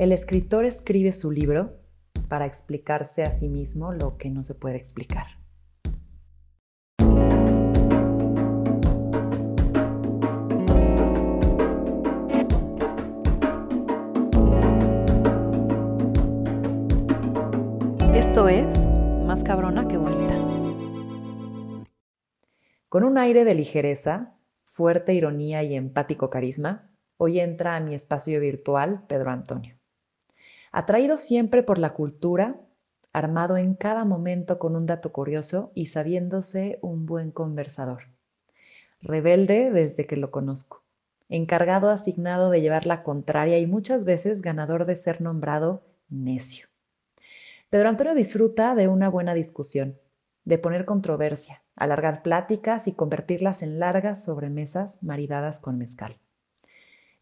El escritor escribe su libro para explicarse a sí mismo lo que no se puede explicar. Esto es Más cabrona que bonita. Con un aire de ligereza, fuerte ironía y empático carisma, hoy entra a mi espacio virtual Pedro Antonio. Atraído siempre por la cultura, armado en cada momento con un dato curioso y sabiéndose un buen conversador. Rebelde desde que lo conozco. Encargado asignado de llevar la contraria y muchas veces ganador de ser nombrado necio. Pedro Antonio disfruta de una buena discusión, de poner controversia, alargar pláticas y convertirlas en largas sobremesas maridadas con mezcal.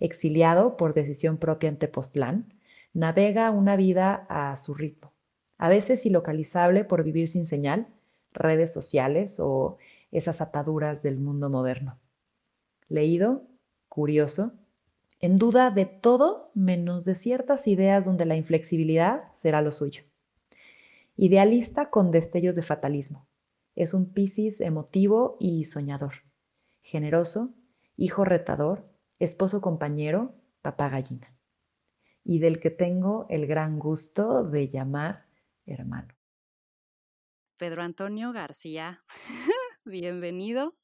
Exiliado por decisión propia en Tepoztlán, navega una vida a su ritmo, a veces ilocalizable por vivir sin señal, redes sociales o esas ataduras del mundo moderno. Leído, curioso, en duda de todo menos de ciertas ideas donde la inflexibilidad será lo suyo. Idealista con destellos de fatalismo. Es un Piscis emotivo y soñador. Generoso, hijo retador, esposo compañero, papá gallina y del que tengo el gran gusto de llamar hermano. Pedro Antonio García, bienvenido.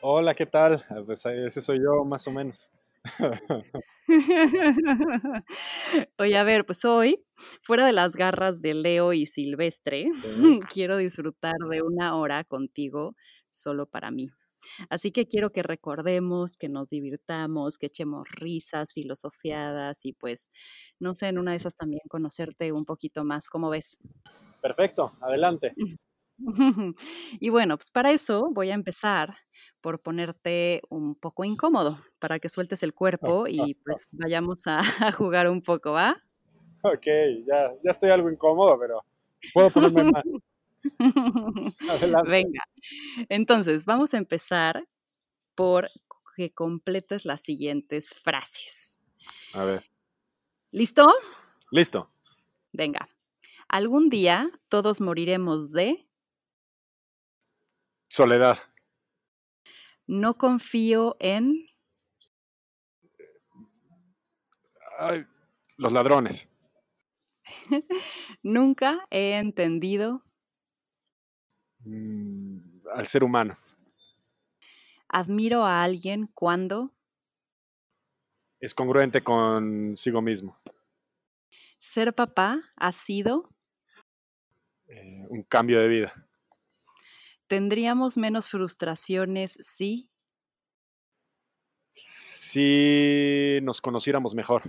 Hola, ¿qué tal? Ah, pues ese soy yo más o menos. Oye, a ver, pues hoy, fuera de las garras de Leo y Silvestre, quiero disfrutar de una hora contigo solo para mí. Así que quiero que recordemos, que nos divirtamos, que echemos risas, filosofiadas y pues, no sé, en una de esas también conocerte un poquito más. ¿Cómo ves? Perfecto, adelante. y bueno, pues para eso voy a empezar por ponerte un poco incómodo, para que sueltes el cuerpo y pues vayamos a, jugar un poco, ¿va? Ok, ya, ya estoy algo incómodo, pero puedo ponerme más. Venga. Entonces, vamos a empezar por que completes las siguientes frases. A ver. ¿Listo? Listo. Venga. Algún día todos moriremos de... Soledad. No confío en... los ladrones. Nunca he entendido al ser humano. Admiro a alguien cuando es congruente consigo mismo. Ser papá ha sido eh, un cambio de vida. ¿Tendríamos menos frustraciones si? Si nos conociéramos mejor.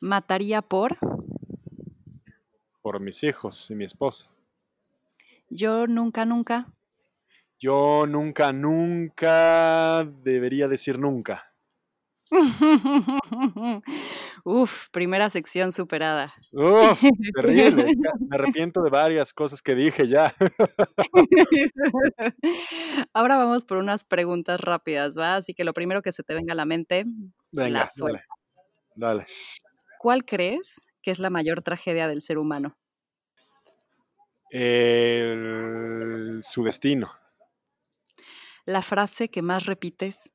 ¿Mataría por? Por mis hijos y mi esposa. Yo nunca, nunca. Yo nunca, nunca debería decir nunca. Uf, primera sección superada. Uf, terrible. Me arrepiento de varias cosas que dije ya. Ahora vamos por unas preguntas rápidas, ¿va? Así que lo primero que se te venga a la mente, venga, dale, dale. ¿Cuál crees que es la mayor tragedia del ser humano? Su destino. La frase que más repites.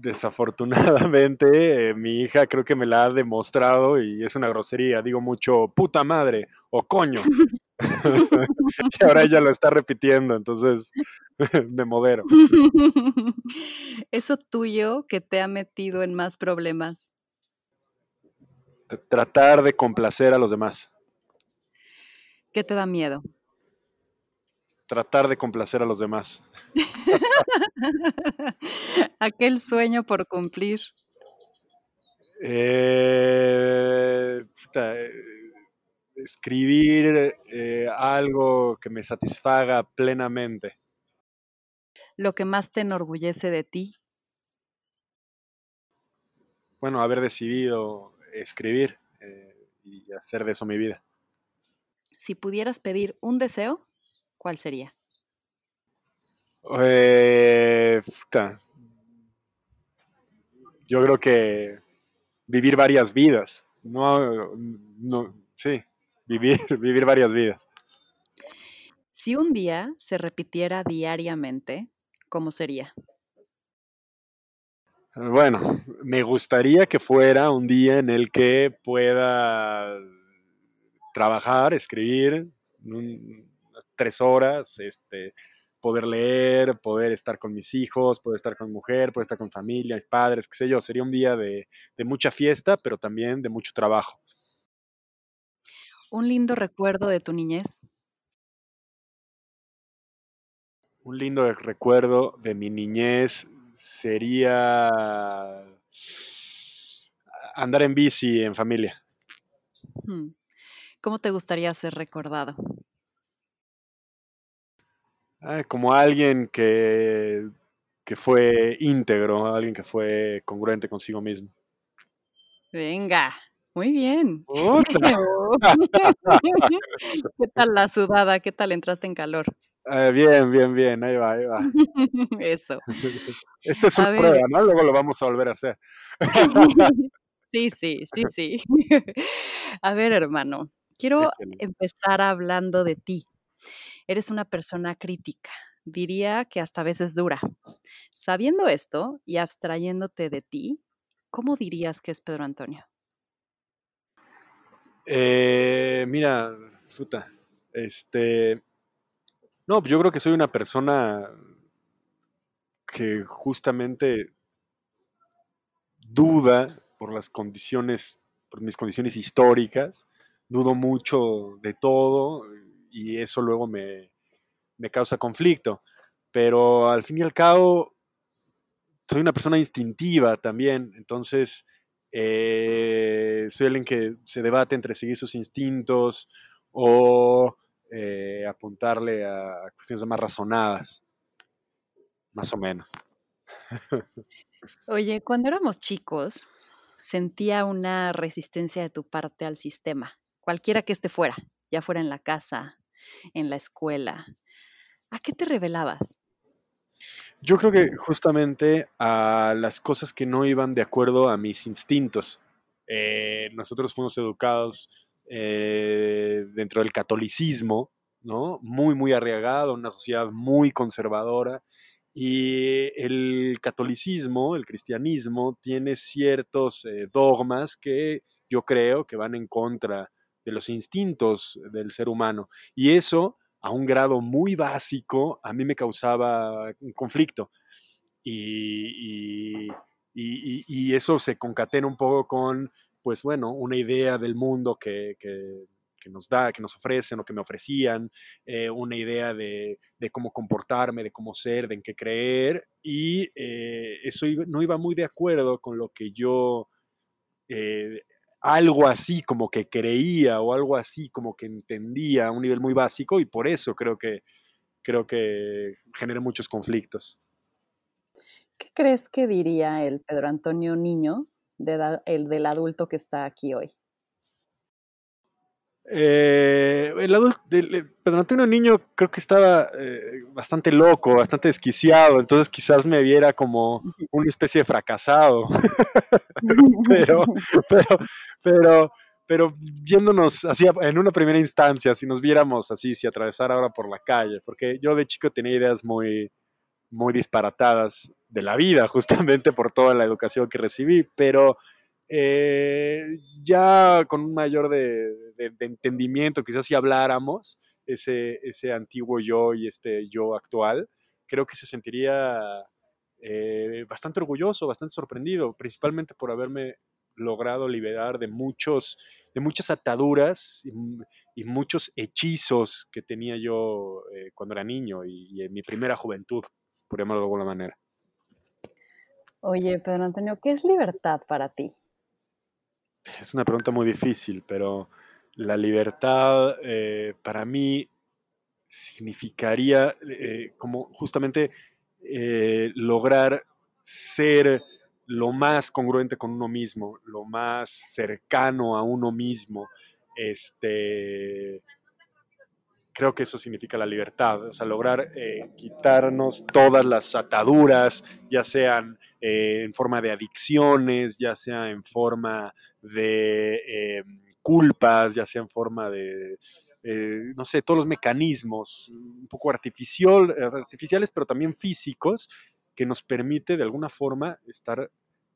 Desafortunadamente, mi hija creo que me la ha demostrado y es una grosería. Digo mucho puta madre o coño. y ahora ella lo está repitiendo, entonces me modero. Eso tuyo que te ha metido en más problemas. Tratar de complacer a los demás. ¿Qué te da miedo? Tratar de complacer a los demás. Aquel sueño por cumplir. Eh, eh, escribir eh, algo que me satisfaga plenamente. Lo que más te enorgullece de ti. Bueno, haber decidido escribir y hacer de eso mi vida si pudieras pedir un deseo, ¿cuál sería? Eh, yo creo que vivir varias vidas. No, no, sí, vivir, vivir varias vidas. Si un día se repitiera diariamente, ¿cómo sería? Bueno, me gustaría que fuera un día en el que pueda trabajar, escribir, tres horas, este, poder leer, poder estar con mis hijos, poder estar con mi mujer, poder estar con familia, mis padres, qué sé yo. Sería un día de, de mucha fiesta, pero también de mucho trabajo. ¿Un lindo recuerdo de tu niñez? Un lindo recuerdo de mi niñez sería andar en bici en familia. Hmm. ¿Cómo te gustaría ser recordado? Ah, como alguien que, que fue íntegro, alguien que fue congruente consigo mismo. Venga, muy bien. ¿Qué tal la sudada? ¿Qué tal entraste en calor? Eh, bien, bien, bien, ahí va, ahí va. Eso. Esta es una prueba, ¿no? Luego lo vamos a volver a hacer. sí, sí, sí, sí. A ver, hermano, quiero empezar hablando de ti. Eres una persona crítica, diría que hasta a veces dura. Sabiendo esto y abstrayéndote de ti, ¿cómo dirías que es Pedro Antonio? Eh, mira, puta, este, no, yo creo que soy una persona que justamente duda por las condiciones, por mis condiciones históricas, dudo mucho de todo y eso luego me, causa conflicto. Pero al fin y al cabo, soy una persona instintiva también, entonces eh, soy alguien que se debate entre seguir sus instintos o eh, apuntarle a cuestiones más razonadas, más o menos. Oye, cuando éramos chicos, sentía una resistencia de tu parte al sistema, cualquiera que esté fuera, ya fuera en la casa, en la escuela. ¿A qué te revelabas? Yo creo que justamente a las cosas que no iban de acuerdo a mis instintos. Eh, nosotros fuimos educados eh, dentro del catolicismo, ¿no? Muy, muy arriesgado, una sociedad muy conservadora. Y el catolicismo, el cristianismo, tiene ciertos eh, dogmas que yo creo que van en contra de los instintos del ser humano. Y eso, a un grado muy básico, a mí me causaba un conflicto. Y, y eso se concatena un poco con pues bueno, una idea del mundo que, nos da, que nos ofrecen o que me ofrecían, eh, una idea de, cómo comportarme, de cómo ser, de en qué creer, y eh, eso no iba muy de acuerdo con lo que yo, eh, algo así como que creía o algo así como que entendía a un nivel muy básico, y por eso creo que, creo que generé muchos conflictos. ¿Qué crees que diría el Pedro Antonio Niño el del adulto que está aquí hoy? Eh, el adulto, Pedro Antonio Niño creo que estaba eh, bastante loco, bastante desquiciado, entonces quizás me viera como una especie de fracasado. pero, pero, pero, pero viéndonos así en una primera instancia, si nos viéramos así, si atravesar ahora por la calle, porque yo de chico tenía ideas muy, muy disparatadas de la vida, justamente por toda la educación que recibí, pero eh, ya con un mayor de, entendimiento, quizás si habláramos, ese, ese antiguo yo y este yo actual, creo que se sentiría eh, bastante orgulloso, bastante sorprendido, principalmente por haberme logrado liberar de muchos de muchas ataduras y, muchos hechizos que tenía yo eh, cuando era niño y, y, en mi primera juventud por llamarlo de alguna manera. Oye, Pedro Antonio, ¿qué es libertad para ti? Es una pregunta muy difícil, pero la libertad eh, para mí significaría eh, como justamente eh, lograr ser lo más congruente con uno mismo, lo más cercano a uno mismo, este, creo que eso significa la libertad, o sea, lograr quitarnos todas las ataduras, ya sean eh, en forma de adicciones, ya sea en forma de culpas, ya sea en forma de, no sé, todos los mecanismos un poco artificial, artificiales, pero también físicos, que nos permite de alguna forma estar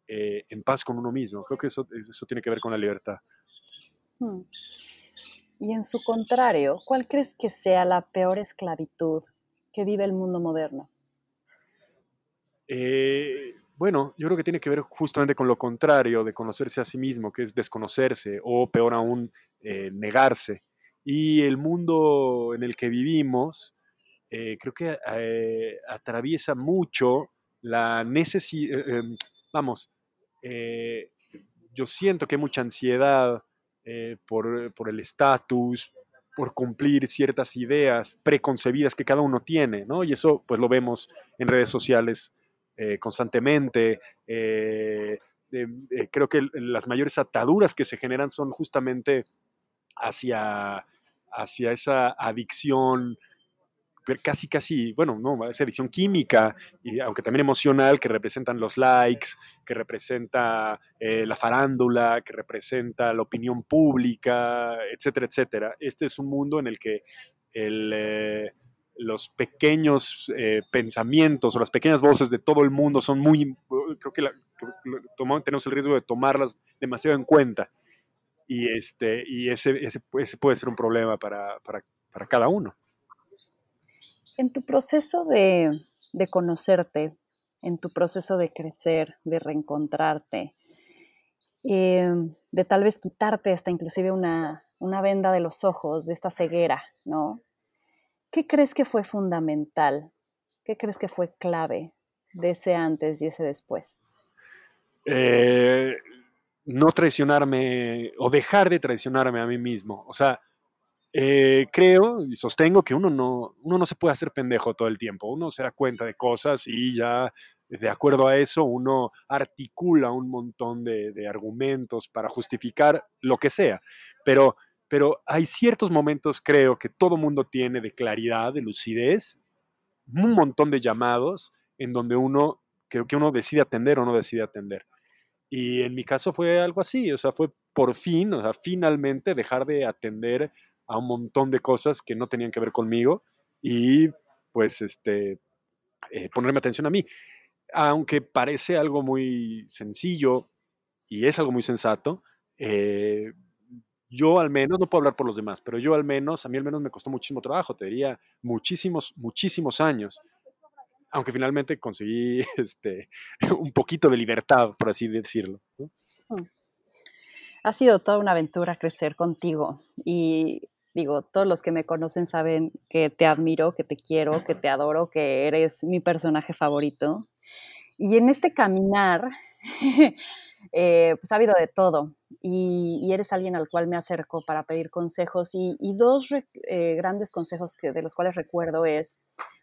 en paz con uno mismo. Creo que eso, eso tiene que ver con la libertad. Hmm. Y en su contrario, ¿cuál crees que sea la peor esclavitud que vive el mundo moderno? Eh, bueno, yo creo que tiene que ver justamente con lo contrario de conocerse a sí mismo, que es desconocerse o peor aún, eh, negarse. Y el mundo en el que vivimos, eh, creo que atraviesa mucho la necesidad, vamos, yo siento que hay mucha ansiedad eh, por, por, el estatus, por cumplir ciertas ideas preconcebidas que cada uno tiene, ¿no? Y eso pues lo vemos en redes sociales eh, constantemente. Eh, creo que las mayores ataduras que se generan son justamente hacia, hacia esa adicción casi, casi, bueno, no, esa adicción química, y aunque también emocional, que representan los likes, que representa eh, la farándula, que representa la opinión pública, etcétera, etcétera. Este es un mundo en el que eh, los pequeños eh, pensamientos o las pequeñas voces de todo el mundo son muy, creo que, tenemos el riesgo de tomarlas demasiado en cuenta. Y, este, y ese, ese, puede ser un problema para, para, para cada uno. En tu proceso de, conocerte, en tu proceso de crecer, de reencontrarte, em, de tal vez quitarte hasta inclusive una, venda de los ojos, de esta ceguera, ¿no? ¿Qué crees que fue fundamental? ¿Qué crees que fue clave de ese antes y ese después? Eh, no traicionarme o dejar de traicionarme a mí mismo. O sea, eh, creo y sostengo que uno no, uno no se puede hacer pendejo todo el tiempo, uno se da cuenta de cosas y ya de acuerdo a eso uno articula un montón de, argumentos para justificar lo que sea, pero, pero hay ciertos momentos creo que todo mundo tiene de claridad, de lucidez, un montón de llamados en donde uno, creo que uno decide atender o no decide atender. Y en mi caso fue algo así, o sea, fue por fin, o sea, finalmente dejar de atender a un montón de cosas que no tenían que ver conmigo y pues este, eh, ponerme atención a mí. Aunque parece algo muy sencillo y es algo muy sensato, eh, yo al menos, no puedo hablar por los demás, pero yo al menos, a mí al menos me costó muchísimo trabajo, te diría muchísimos, muchísimos años. Aunque finalmente conseguí este, un poquito de libertad, por así decirlo. Ha sido toda una aventura crecer contigo y digo, todos los que me conocen saben que te admiro, que te quiero, que te adoro, que eres mi personaje favorito. Y en este caminar, eh, pues ha habido de todo. Y, eres alguien al cual me acerco para pedir consejos. Y, dos eh, grandes consejos que, de los cuales recuerdo es,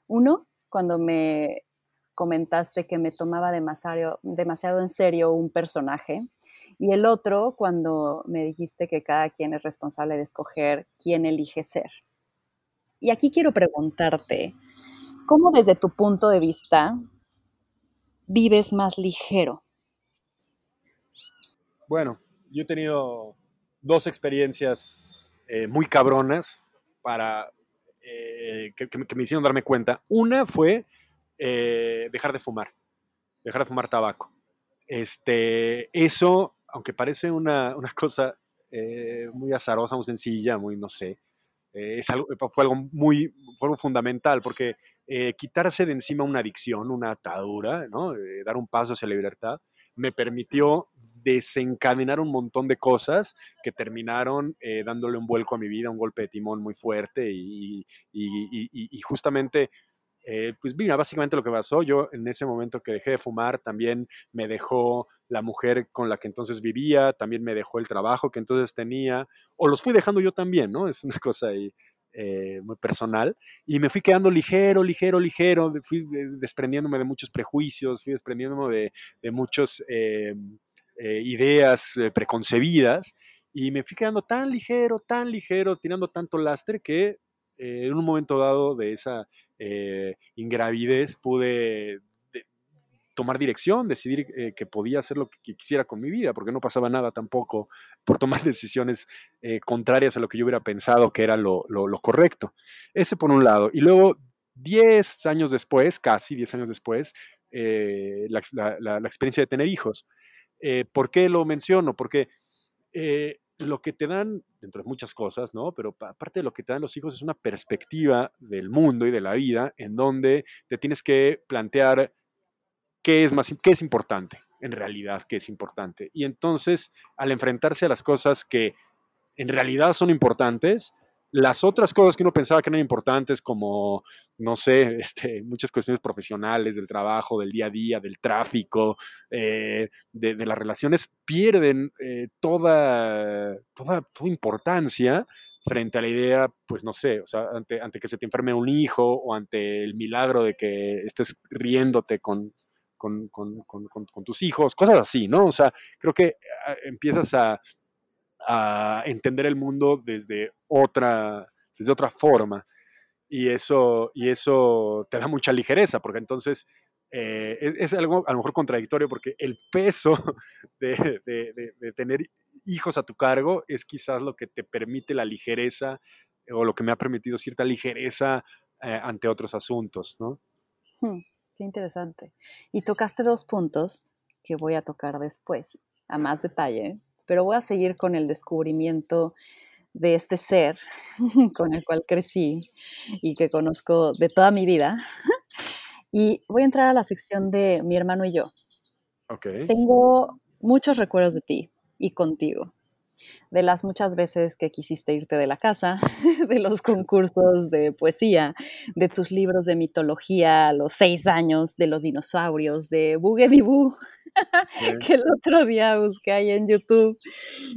uno, cuando me comentaste que me tomaba demasiado, demasiado en serio un personaje y el otro, cuando me dijiste que cada quien es responsable de escoger quién elige ser. Y aquí quiero preguntarte, ¿cómo desde tu punto de vista vives más ligero? Bueno, yo he tenido dos experiencias eh, muy cabronas para eh, que, me hicieron darme cuenta. Una fue eh, dejar de fumar, dejar de fumar tabaco. Este, eso aunque parece una, cosa eh, muy azarosa, muy sencilla, muy, no sé, eh, es algo, fue algo muy fue fundamental, porque eh, quitarse de encima una adicción, una atadura, ¿no? dar un paso hacia la libertad, me permitió desencadenar un montón de cosas que terminaron dándole un vuelco a mi vida, un golpe de timón muy fuerte y, justamente eh, pues mira, básicamente lo que pasó, yo en ese momento que dejé de fumar, también me dejó la mujer con la que entonces vivía, también me dejó el trabajo que entonces tenía, o los fui dejando yo también, ¿no? Es una cosa ahí eh, muy personal, y me fui quedando ligero, ligero, ligero, fui desprendiéndome de muchos prejuicios, fui desprendiéndome de, eh, ideas preconcebidas, y me fui quedando tan ligero, tan ligero, tirando tanto lastre que en un momento dado de esa eh, ingravidez pude tomar dirección, decidir eh, que podía hacer lo que quisiera con mi vida, porque no pasaba nada tampoco por tomar decisiones eh, contrarias a lo que yo hubiera pensado que era lo, correcto. Ese por un lado. Y luego, 10 años después, casi 10 años después, eh, la, experiencia de tener hijos. ¿Por qué lo menciono? Porque lo que te dan, dentro de muchas cosas, ¿no? Pero aparte de lo que te dan los hijos es una perspectiva del mundo y de la vida en donde te tienes que plantear qué es más, qué es importante, en realidad, qué es importante. Y entonces, al enfrentarse a las cosas que en realidad son importantes, las otras cosas que uno pensaba que eran importantes, como, no sé, este, muchas cuestiones profesionales, del trabajo, del día a día, del tráfico, eh, de, las relaciones, pierden eh, toda, toda, toda importancia frente a la idea, pues no sé, o sea, ante, ante que se te enferme un hijo o ante el milagro de que estés riéndote con, con, con, con, tus hijos, cosas así, ¿no? O sea, creo que ah, empiezas a, a entender el mundo desde otra, desde otra forma. Y eso, y eso te da mucha ligereza, porque entonces eh, es, algo a lo mejor contradictorio, porque el peso de, de, tener hijos a tu cargo es quizás lo que te permite la ligereza o lo que me ha permitido cierta ligereza eh, ante otros asuntos, ¿no? Hmm, qué interesante. Y tocaste dos puntos que voy a tocar después, a más detalle, pero voy a seguir con el descubrimiento de este ser con el cual crecí y que conozco de toda mi vida. Y voy a entrar a la sección de mi hermano y yo. Okay. Tengo muchos recuerdos de ti y contigo de las muchas veces que quisiste irte de la casa, de los concursos de poesía, de tus libros de mitología a los seis años, de los dinosaurios, de Bugedibu, que el otro día busqué ahí en YouTube,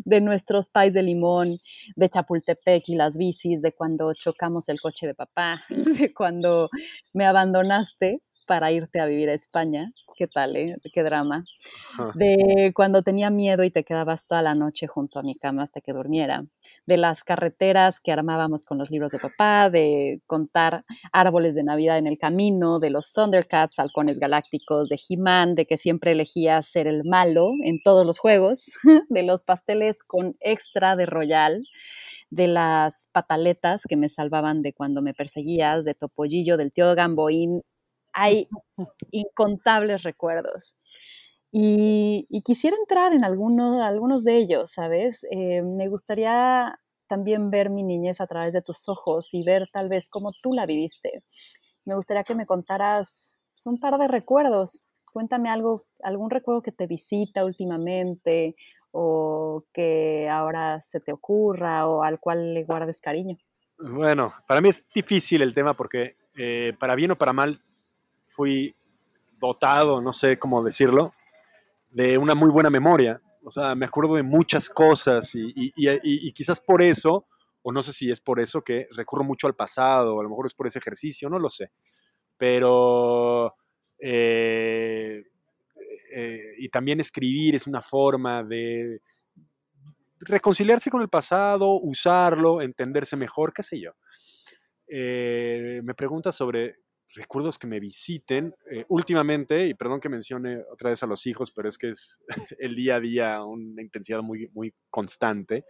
de nuestros pais de limón, de Chapultepec y las bicis, de cuando chocamos el coche de papá, de cuando me abandonaste para irte a vivir a España. ¿Qué tal, eh? Qué drama. De cuando tenía miedo y te quedabas toda la noche junto a mi cama hasta que durmiera. De las carreteras que armábamos con los libros de papá, de contar árboles de Navidad en el camino, de los Thundercats, halcones galácticos, de He-Man, de que siempre elegía ser el malo en todos los juegos, de los pasteles con extra de Royal de las pataletas que me salvaban de cuando me perseguías, de Topollillo, del tío Gamboín hay incontables recuerdos. Y, quisiera entrar en alguno, algunos de ellos, ¿sabes? Eh, me gustaría también ver mi niñez a través de tus ojos y ver tal vez cómo tú la viviste. Me gustaría que me contaras pues, un par de recuerdos. Cuéntame algo, algún recuerdo que te visita últimamente o que ahora se te ocurra o al cual le guardes cariño. Bueno, para mí es difícil el tema porque eh, para bien o para mal fui dotado, no sé cómo decirlo, de una muy buena memoria. O sea, me acuerdo de muchas cosas y, quizás por eso, o no sé si es por eso que recurro mucho al pasado, a lo mejor es por ese ejercicio, no lo sé. Pero, eh, eh, y también escribir es una forma de reconciliarse con el pasado, usarlo, entenderse mejor, qué sé yo. Eh, me pregunta sobre recuerdos que me visiten. Eh, últimamente, y perdón que mencione otra vez a los hijos, pero es que es el día a día una intensidad muy, muy constante.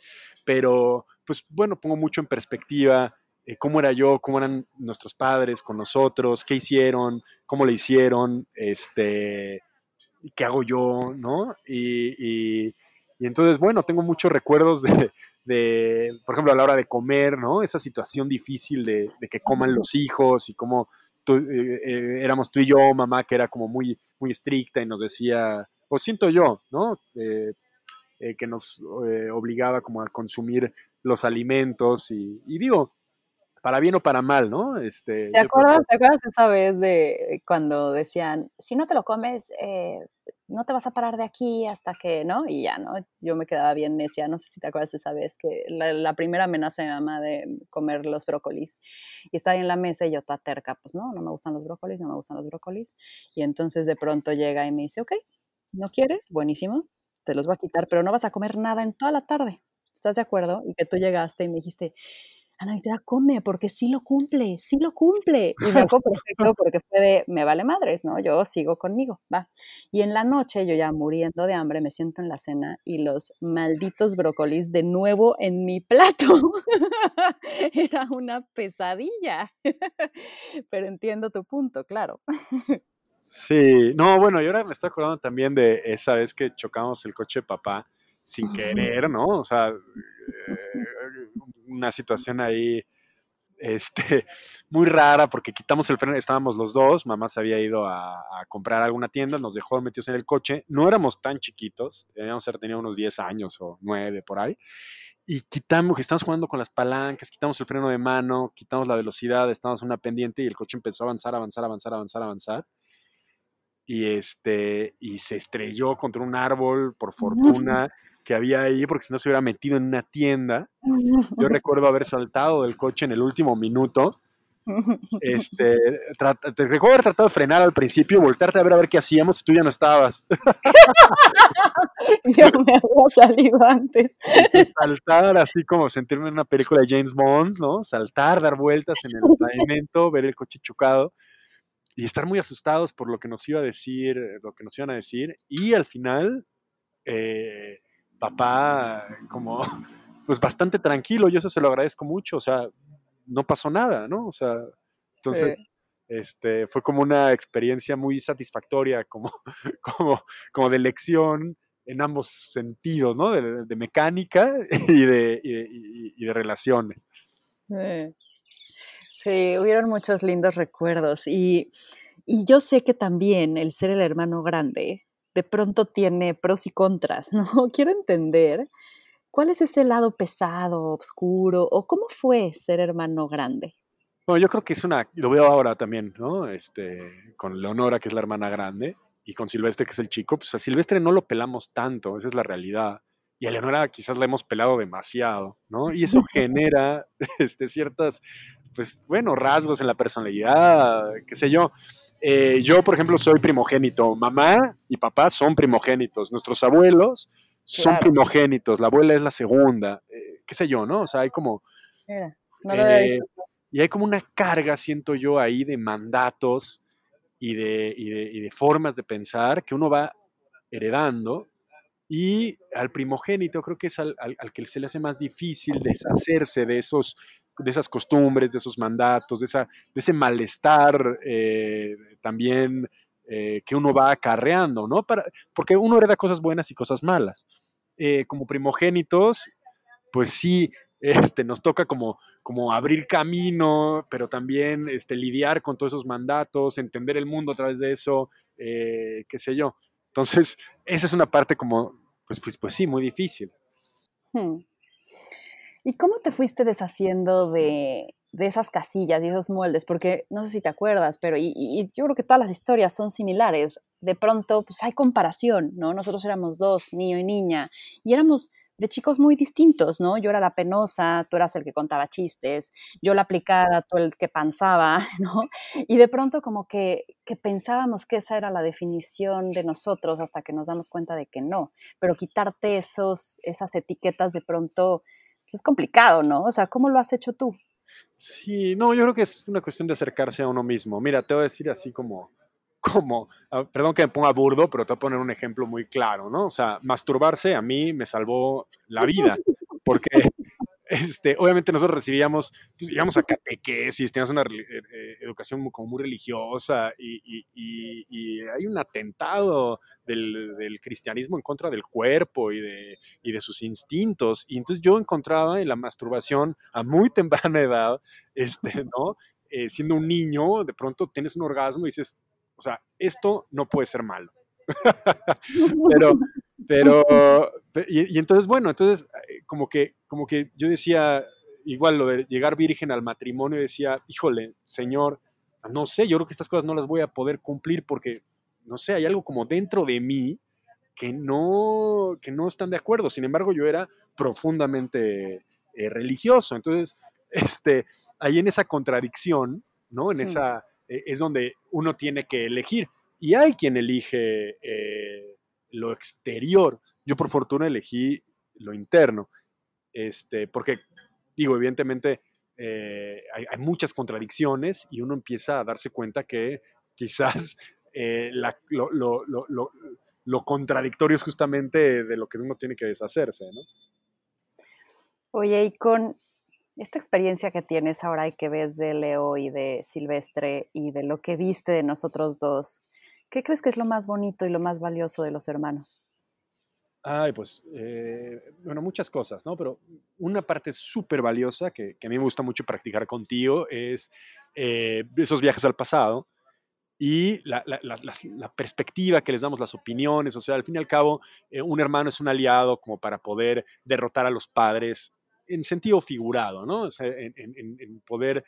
Pero, pues bueno, pongo mucho en perspectiva eh, cómo era yo, cómo eran nuestros padres con nosotros, qué hicieron, cómo le hicieron, este, qué hago yo, ¿no? Y, y, entonces, bueno, tengo muchos recuerdos de, de, por ejemplo, a la hora de comer, ¿no? Esa situación difícil de, de que coman los hijos y cómo eh, eh, éramos tú y yo, mamá, que era como muy, muy estricta y nos decía, o siento yo, ¿no? Eh, que nos obligaba como a consumir los alimentos y, digo, para bien o para mal, ¿no? Este, ¿Te, acuerdas, ¿Te acuerdas esa vez de cuando decían, si no te lo comes, no te vas a parar de aquí hasta que, ¿no? Y ya, ¿no? Yo me quedaba bien necia, no sé si te acuerdas esa vez, que la, primera amenaza de mi mamá de comer los brócolis, y estaba en la mesa y yo está terca, pues no, no me gustan los brócolis, no me gustan los brócolis, y entonces de pronto llega y me dice, ok, ¿no quieres? Buenísimo, te los voy a quitar, pero no vas a comer nada en toda la tarde, ¿estás de acuerdo? Y que tú llegaste y me dijiste, Ana Victoria, come, porque sí lo cumple, sí lo cumple. Y me acuerdo perfecto porque fue de, me vale madres, ¿no? Yo sigo conmigo, va. Y en la noche, yo ya muriendo de hambre, me siento en la cena y los malditos brócolis de nuevo en mi plato. Era una pesadilla. Pero entiendo tu punto, claro. Sí, no, bueno, y ahora me estoy acordando también de esa vez que chocamos el coche de papá sin querer, ¿no? O sea, eh, una situación ahí este, muy rara porque quitamos el freno, estábamos los dos, mamá se había ido a, comprar alguna tienda, nos dejó metidos en el coche, no éramos tan chiquitos, debíamos ser, tenía unos 10 años o 9 por ahí, y quitamos, estamos jugando con las palancas, quitamos el freno de mano, quitamos la velocidad, estábamos en una pendiente y el coche empezó a avanzar, avanzar, avanzar, avanzar, avanzar. Y, este, y se estrelló contra un árbol, por fortuna que había ahí, porque si no se hubiera metido en una tienda. Yo recuerdo haber saltado del coche en el último minuto. Este, te recuerdo haber tratado de frenar al principio, voltarte a ver a ver qué hacíamos y tú ya no estabas. Yo me había salido antes. saltar así como sentirme en una película de James Bond, ¿no? Saltar, dar vueltas en el pavimento, ver el coche chocado y estar muy asustados por lo que nos iba a decir, lo que nos iban a decir. Y al final, eh, papá como pues bastante tranquilo y eso se lo agradezco mucho, o sea, no pasó nada, ¿no? O sea, entonces, este, fue como una experiencia muy satisfactoria, como, como, como de lección en ambos sentidos, ¿no? De, mecánica y de, y, de relaciones. Sí. Hubieron muchos lindos recuerdos y, y yo sé que también el ser el hermano grande de pronto tiene pros y contras, ¿no? Quiero entender cuál es ese lado pesado, oscuro, o cómo fue ser hermano grande. Bueno, yo creo que es una, lo veo ahora también, ¿no? Este, con Leonora, que es la hermana grande, y con Silvestre, que es el chico, pues a Silvestre no lo pelamos tanto, esa es la realidad. Y a Leonora quizás la hemos pelado demasiado, ¿no? Y eso genera este, ciertas, pues, bueno, rasgos en la personalidad, qué sé yo. Eh, yo, por ejemplo, soy primogénito. Mamá y papá son primogénitos. Nuestros abuelos son primogénitos. La abuela es la segunda. Eh, qué sé yo, ¿no? O sea, hay como... Eh, y hay como una carga, siento yo, ahí de mandatos y de, y de, formas de pensar que uno va heredando. Y al primogénito creo que es al, al que se le hace más difícil deshacerse de esos de esas costumbres, de esos mandatos, de, esa, de ese malestar eh, también eh, que uno va acarreando, ¿no? Para, porque uno hereda cosas buenas y cosas malas. Eh, como primogénitos, pues sí, este, nos toca como, como abrir camino, pero también este, lidiar con todos esos mandatos, entender el mundo a través de eso, qué sé yo. Entonces, esa es una parte como, pues, pues, pues sí, muy difícil. Hmm. ¿Y cómo te fuiste deshaciendo de, esas casillas y esos moldes? Porque no sé si te acuerdas, pero y, yo creo que todas las historias son similares. De pronto, pues hay comparación, ¿no? Nosotros éramos dos, niño y niña, y éramos de chicos muy distintos, ¿no? Yo era la penosa, tú eras el que contaba chistes, yo la aplicada, tú el que pensaba, ¿no? Y de pronto como que, que pensábamos que esa era la definición de nosotros hasta que nos damos cuenta de que no, pero quitarte esos, esas etiquetas de pronto pues, es complicado, ¿no? O sea, ¿cómo lo has hecho tú? Sí, no, yo creo que es una cuestión de acercarse a uno mismo. Mira, te voy a decir así como, como, ah, perdón que me ponga burdo, pero te voy a poner un ejemplo muy claro, ¿no? O sea, masturbarse a mí me salvó la vida, porque este, obviamente nosotros recibíamos, pues, íbamos a catequesis, teníamos una eh, eh, educación como muy religiosa y, hay un atentado del, cristianismo en contra del cuerpo y de, de sus instintos. Y entonces yo encontraba en la masturbación a muy temprana edad, este, ¿no? Eh, siendo un niño, de pronto tienes un orgasmo y dices, o sea, esto no puede ser malo. pero, pero, y, entonces, bueno, entonces, eh, como que, como que yo decía, igual lo de llegar virgen al matrimonio, decía, híjole, Señor, no sé, yo creo que estas cosas no las voy a poder cumplir porque, no sé, hay algo como dentro de mí que no, que no están de acuerdo. Sin embargo, yo era profundamente eh, religioso. Entonces, este, ahí en esa contradicción, ¿no? En esa, eh, es donde uno tiene que elegir. Y hay quien elige lo exterior. Yo por fortuna elegí lo interno, este, porque digo, evidentemente eh, hay, muchas contradicciones y uno empieza a darse cuenta que quizás eh, lo, contradictorio es justamente de lo que uno tiene que deshacerse, ¿no? Oye, y con esta experiencia que tienes ahora y que ves de Leo y de Silvestre y de lo que viste de nosotros dos, ¿qué crees que es lo más bonito y lo más valioso de los hermanos? Ay, pues, eh, bueno, muchas cosas, ¿no? Pero una parte súper valiosa que, a mí me gusta mucho practicar contigo es eh, esos viajes al pasado y la, perspectiva que les damos, las opiniones. O sea, al fin y al cabo, eh, un hermano es un aliado como para poder derrotar a los padres en sentido figurado, ¿no? O sea, en, poder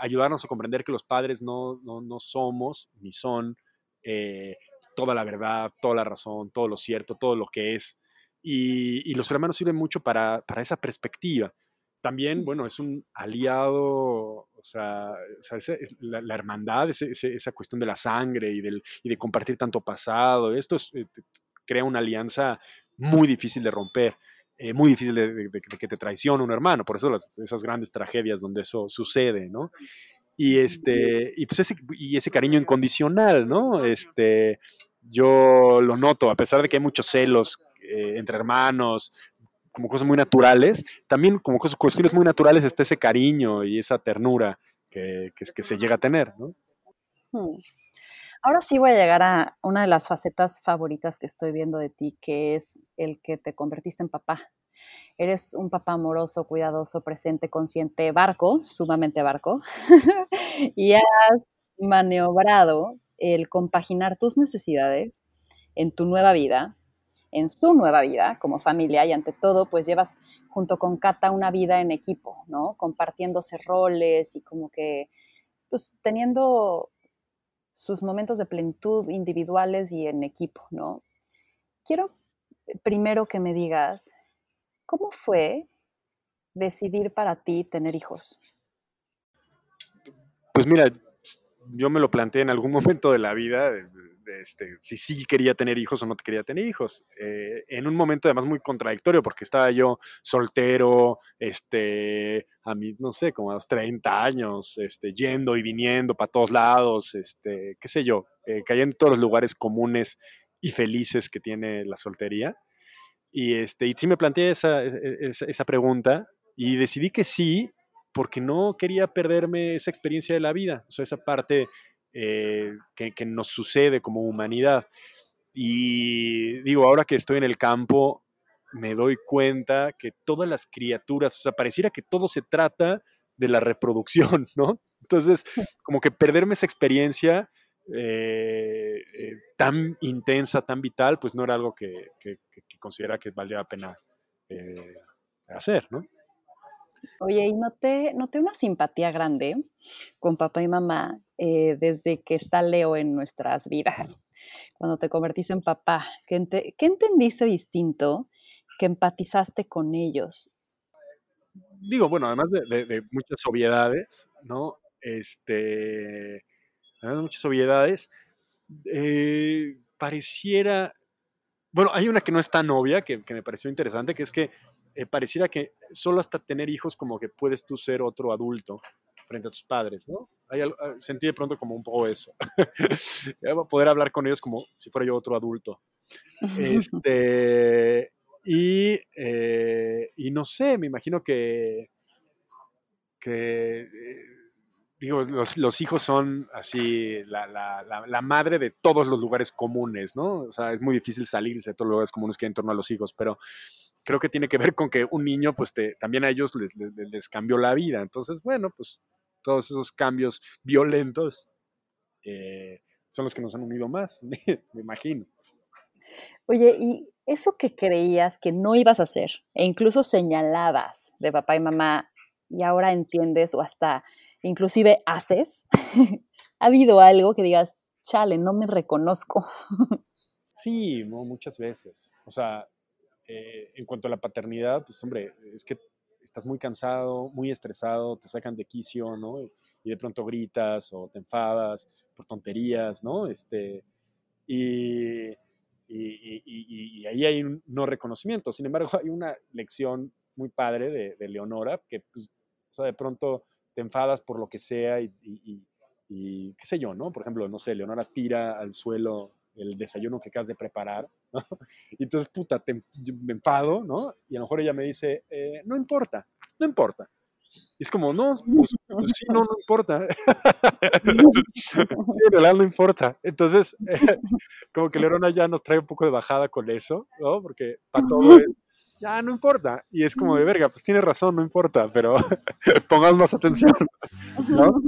ayudarnos a comprender que los padres no, no, somos ni son toda la verdad, toda la razón, todo lo cierto, todo lo que es. Y, los hermanos sirven mucho para, esa perspectiva. También, bueno, es un aliado, o sea, la, hermandad, esa cuestión de la sangre y, del, de compartir tanto pasado, esto eh, crea una alianza muy difícil de romper. Eh, muy difícil de, que te traicione un hermano, por eso esas grandes tragedias donde eso sucede, ¿no? Y, este, y, pues ese, y ese cariño incondicional, ¿no? Este, yo lo noto, a pesar de que hay muchos celos eh, entre hermanos, como cosas muy naturales, también como cosas, cuestiones muy naturales está ese cariño y esa ternura que, que, se llega a tener, ¿no? Hmm. Ahora sí voy a llegar a una de las facetas favoritas que estoy viendo de ti, que es el que te convertiste en papá. Eres un papá amoroso, cuidadoso, presente, consciente, barco, sumamente barco, y has maniobrado el compaginar tus necesidades en tu nueva vida, en su nueva vida como familia y ante todo, pues llevas junto con Cata una vida en equipo, ¿no? Compartiéndose roles y como que, pues teniendo sus momentos de plenitud individuales y en equipo, ¿no? Quiero primero que me digas ¿Cómo fue decidir para ti tener hijos? Pues mira, yo me lo planteé en algún momento de la vida, este, si sí quería tener hijos o no quería tener hijos. Eh, en un momento además muy contradictorio, porque estaba yo soltero, este, a mí, no sé, como a los 30 años, este, yendo y viniendo para todos lados, este, qué sé yo, eh, cayendo en todos los lugares comunes y felices que tiene la soltería. Y, este, y sí me planteé esa, esa, pregunta y decidí que sí, porque no quería perderme esa experiencia de la vida, o sea, esa parte eh, que, que, nos sucede como humanidad. Y digo, ahora que estoy en el campo, me doy cuenta que todas las criaturas, o sea, pareciera que todo se trata de la reproducción, ¿no? Entonces, como que perderme esa experiencia eh, eh, tan intensa, tan vital, pues no era algo que, considera que valdría la pena eh, hacer, ¿no? Oye, y noté, noté una simpatía grande con papá y mamá desde que está Leo en nuestras vidas, cuando te convertiste en papá. ¿Qué, entendiste distinto que empatizaste con ellos? Digo, bueno, además de, de muchas obviedades, ¿no? Este, muchas obviedades. Eh, pareciera, bueno, hay una que no es tan obvia, que, me pareció interesante, que es que eh, pareciera que solo hasta tener hijos como que puedes tú ser otro adulto frente a tus padres, ¿no? Hay, ah, sentí de pronto como un poco eso. Poder hablar con ellos como si fuera yo otro adulto. Este, y, eh, y no sé, me imagino que, que digo, los, hijos son así la, madre de todos los lugares comunes, ¿no? O sea, es muy difícil salirse de todos los lugares comunes que hay en torno a los hijos, pero creo que tiene que ver con que un niño, pues también a ellos les, cambió la vida. Entonces, bueno, pues todos esos cambios violentos eh, son los que nos han unido más, me imagino. Oye, y eso que creías que no ibas a hacer, e incluso señalabas de papá y mamá, y ahora entiendes o hasta inclusive haces, ¿ha habido algo que digas, chale, no me reconozco? sí, muchas veces. O sea, eh, en cuanto a la paternidad, pues hombre, es que estás muy cansado, muy estresado, te sacan de quicio, ¿no? Y de pronto gritas o te enfadas por tonterías, ¿no? Este, y, ahí hay un no reconocimiento. Sin embargo, hay una lección muy padre de, Leonora que pues, sea, de pronto te enfadas por lo que sea y, qué sé yo, ¿no? Por ejemplo, no sé, Leonora tira al suelo el desayuno que acabas de preparar, ¿no? Y entonces, puta, te, me enfado, ¿no? Y a lo mejor ella me dice, eh, no importa, no importa. Y es como, no, pues, pues sí, no, no importa. sí, en realidad no importa. Entonces, como que Leonora ya nos trae un poco de bajada con eso, ¿no? Porque para todo es, ya no importa. Y es como de verga, pues tiene razón, no importa, pero pongamos más atención, ¿no?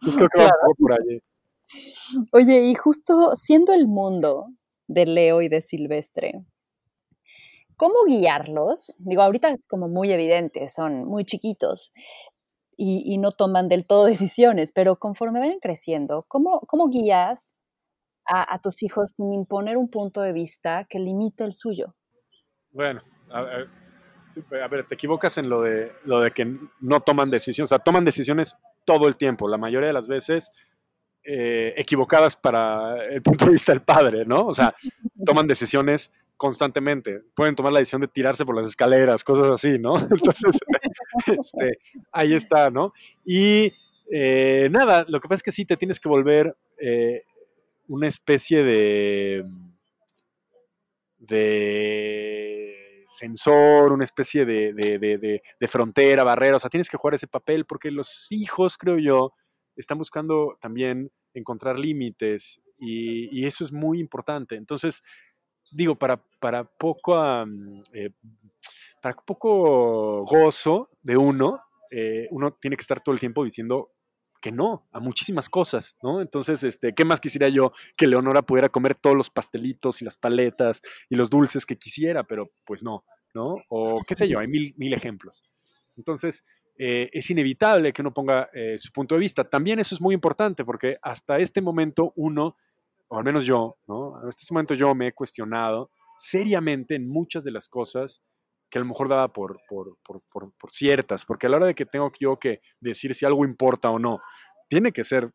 Pues creo que va por allí. Oye, y justo siendo el mundo de Leo y de Silvestre, ¿cómo guiarlos? Digo, ahorita es como muy evidente, son muy chiquitos y, no toman del todo decisiones, pero conforme vayan creciendo, ¿cómo, cómo guías a, tus hijos sin imponer un punto de vista que limite el suyo? Bueno, a, a, ver, te equivocas en lo de, lo de que no toman decisiones, o sea, toman decisiones todo el tiempo, la mayoría de las veces eh, equivocadas para el punto de vista del padre, ¿no? O sea, toman decisiones constantemente. Pueden tomar la decisión de tirarse por las escaleras, cosas así, ¿no? Entonces, este, ahí está, ¿no? Y eh, nada, lo que pasa es que sí te tienes que volver eh, una especie de de sensor, una especie de, de, frontera, barrera, o sea, tienes que jugar ese papel porque los hijos, creo yo, están buscando también encontrar límites y, eso es muy importante. Entonces, digo, para, para, poco, eh, para poco gozo de uno, eh, uno tiene que estar todo el tiempo diciendo que no a muchísimas cosas, ¿no? Entonces, este, ¿qué más quisiera yo que Leonora pudiera comer todos los pastelitos y las paletas y los dulces que quisiera, pero pues no, ¿no? O qué sé yo, hay mil, mil ejemplos. Entonces, eh, es inevitable que uno ponga eh, su punto de vista. También eso es muy importante porque hasta este momento uno, o al menos yo, ¿no? Hasta este momento yo me he cuestionado seriamente en muchas de las cosas que a lo mejor daba por, por, por, por, ciertas, porque a la hora de que tengo yo que decir si algo importa o no, tiene que ser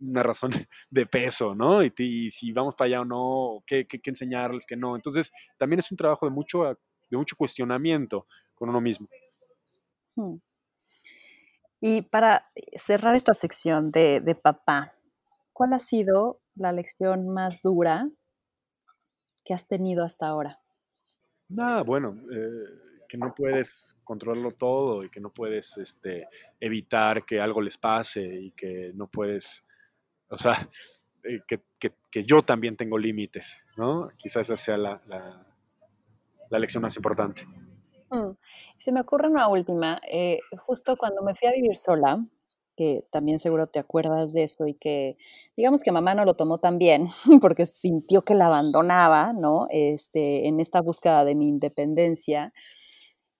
una razón de peso, ¿no? Y, si vamos para allá o no, qué, qué, enseñarles, qué no. Entonces, también es un trabajo de mucho, de mucho cuestionamiento con uno mismo. Hmm. Y para cerrar esta sección de, de papá, ¿cuál ha sido la lección más dura que has tenido hasta ahora? Nada, bueno, eh, que no puedes controlarlo todo y que no puedes este, evitar que algo les pase y que no puedes, o sea, eh, que, que, yo también tengo límites, ¿no? Quizás esa sea la, la, la lección más importante. Mm, se me ocurre una última. Eh, justo cuando me fui a vivir sola, que también seguro te acuerdas de eso y que digamos que mamá no lo tomó tan bien porque sintió que la abandonaba, ¿no? Este, en esta búsqueda de mi independencia.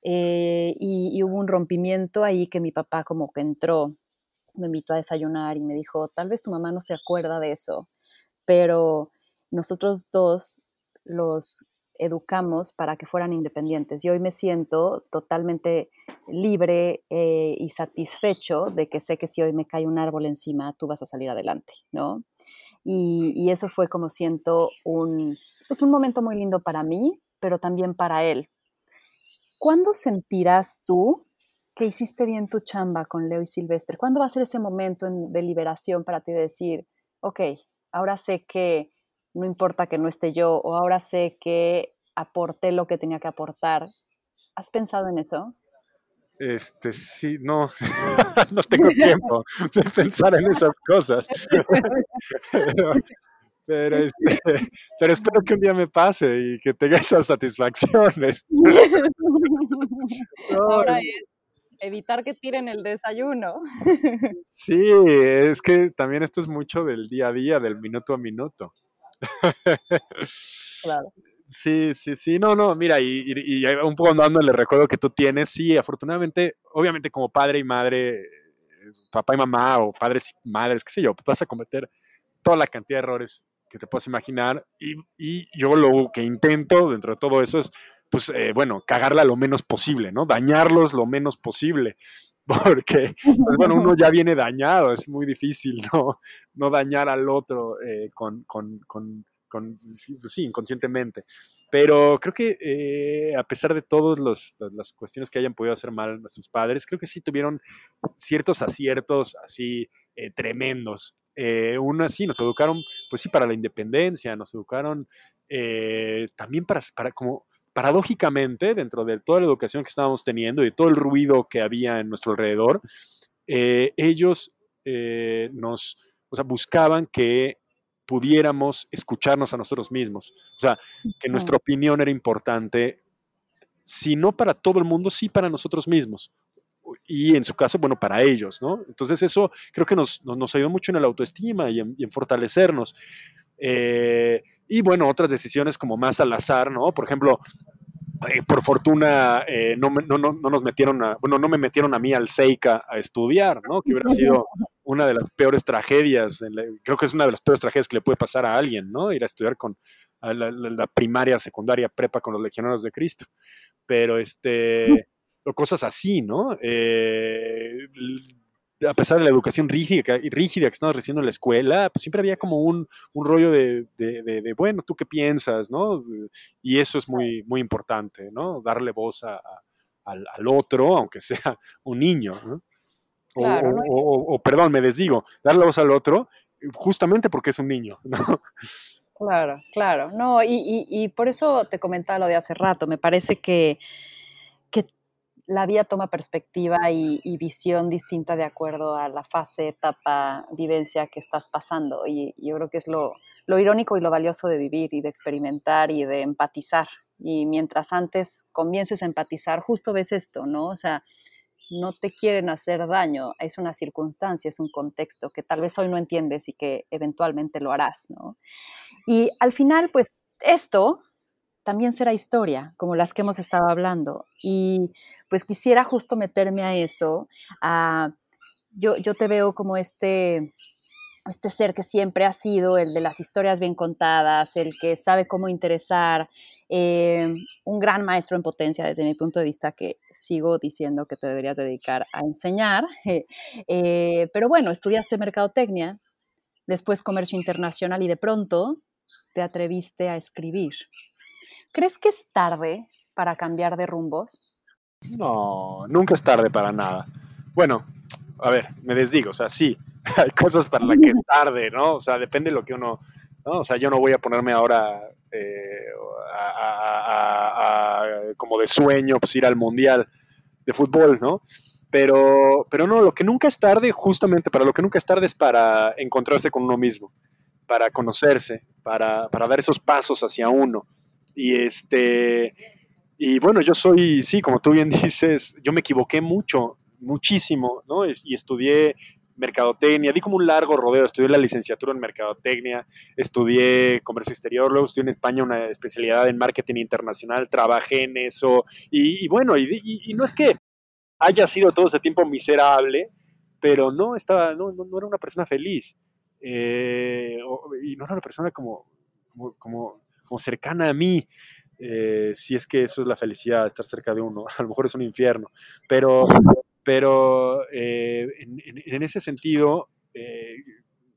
Eh, y, hubo un rompimiento ahí que mi papá como que entró, me invitó a desayunar y me dijo, tal vez tu mamá no se acuerda de eso, pero nosotros dos los educamos para que fueran independientes. Y hoy me siento totalmente libre eh, y satisfecho de que sé que si hoy me cae un árbol encima, tú vas a salir adelante, ¿no? Y, eso fue como siento un, pues un momento muy lindo para mí, pero también para él. ¿Cuándo sentirás tú que hiciste bien tu chamba con Leo y Silvestre? ¿Cuándo va a ser ese momento de liberación para ti de decir, ok, ahora sé que no importa que no esté yo, o ahora sé que aporté lo que tenía que aportar. ¿Has pensado en eso? Este, sí, no, no tengo tiempo de pensar en esas cosas. pero, este, pero, espero que un día me pase y que tenga esas satisfacciones. Ahora es evitar que tiren el desayuno. Sí, es que también esto es mucho del día a día, del minuto a minuto. Claro. Sí, sí, sí, no, no, mira, y, un poco andando el recuerdo que tú tienes, sí, afortunadamente, obviamente como padre y madre, papá y mamá, o padres y madres, qué sé yo, vas a cometer toda la cantidad de errores que te puedas imaginar, y, yo lo que intento dentro de todo eso es, pues, eh, bueno, cagarla lo menos posible, ¿no? Dañarlos lo menos posible, porque, pues, bueno, uno ya viene dañado, es muy difícil, ¿no? No dañar al otro eh, con, con, con, con, sí, inconscientemente. Pero creo que eh, a pesar de todas las cuestiones que hayan podido hacer mal nuestros padres, creo que sí tuvieron ciertos aciertos así eh, tremendos. Uno sí, nos educaron, pues sí, para la independencia, nos educaron también para, para, como paradójicamente, dentro de toda la educación que estábamos teniendo y todo el ruido que había en nuestro alrededor, ellos nos, o sea, buscaban que pudiéramos escucharnos a nosotros mismos. O sea, que nuestra opinión era importante, si no para todo el mundo, sí para nosotros mismos. Y en su caso, bueno, para ellos, ¿no? Entonces eso creo que nos, nos, ayudó mucho en la autoestima y en, fortalecernos. Eh, y bueno, otras decisiones como más al azar, ¿no? Por ejemplo, eh, por fortuna eh, no, no, no, nos metieron a, no me metieron a mí al Seika a estudiar, ¿no? Que hubiera sido una de las peores tragedias, creo que es una de las peores tragedias que le puede pasar a alguien, ¿no? Ir a estudiar con la, primaria, secundaria, prepa con los legionarios de Cristo. Pero este, o cosas así, ¿no? Eh, a pesar de la educación rígida, rígida que estamos recibiendo en la escuela, pues siempre había como un, rollo de, bueno, ¿tú qué piensas? ¿no? Y eso es muy, muy importante, ¿no? Darle voz al, otro, aunque sea un niño, ¿no? O, perdón, me desdigo, darle voz al otro justamente porque es un niño, ¿no? Claro, claro. No, y, por eso te comentaba lo de hace rato. Me parece que la vida toma perspectiva y, visión distinta de acuerdo a la fase, etapa, vivencia que estás pasando. Y, yo creo que es lo, irónico y lo valioso de vivir y de experimentar y de empatizar. Y mientras antes comiences a empatizar, justo ves esto, ¿no? O sea, no te quieren hacer daño, es una circunstancia, es un contexto que tal vez hoy no entiendes y que eventualmente lo harás, ¿no? Y al final, pues esto también será historia, como las que hemos estado hablando. Y pues quisiera justo meterme a eso. yo, te veo como este, este ser que siempre ha sido el de las historias bien contadas, el que sabe cómo interesar, eh, un gran maestro en potencia desde mi punto de vista que sigo diciendo que te deberías dedicar a enseñar. Eh, pero bueno, estudiaste mercadotecnia, después comercio internacional y de pronto te atreviste a escribir. ¿Crees que es tarde para cambiar de rumbos? No, nunca es tarde para nada. Bueno, a ver, me desdigo, o sea, sí, hay cosas para las que es tarde, ¿no? O sea, depende de lo que uno, ¿no? O sea, yo no voy a ponerme ahora eh, como de sueño, pues ir al mundial de fútbol, ¿no? Pero, pero no, lo que nunca es tarde, justamente para lo que nunca es tarde es para encontrarse con uno mismo, para conocerse, para, para dar esos pasos hacia uno. Y este, y bueno, yo soy, sí, como tú bien dices, yo me equivoqué mucho, muchísimo, ¿no? Y estudié mercadotecnia, di como un largo rodeo, estudié la licenciatura en mercadotecnia, estudié comercio exterior, luego estudié en España una especialidad en marketing internacional, trabajé en eso, y, bueno, y, no es que haya sido todo ese tiempo miserable, pero no estaba, no, no, era una persona feliz, eh, y no era una persona como, como como cercana a mí, eh, si es que eso es la felicidad, estar cerca de uno. A lo mejor es un infierno, pero, pero eh, en, ese sentido, eh,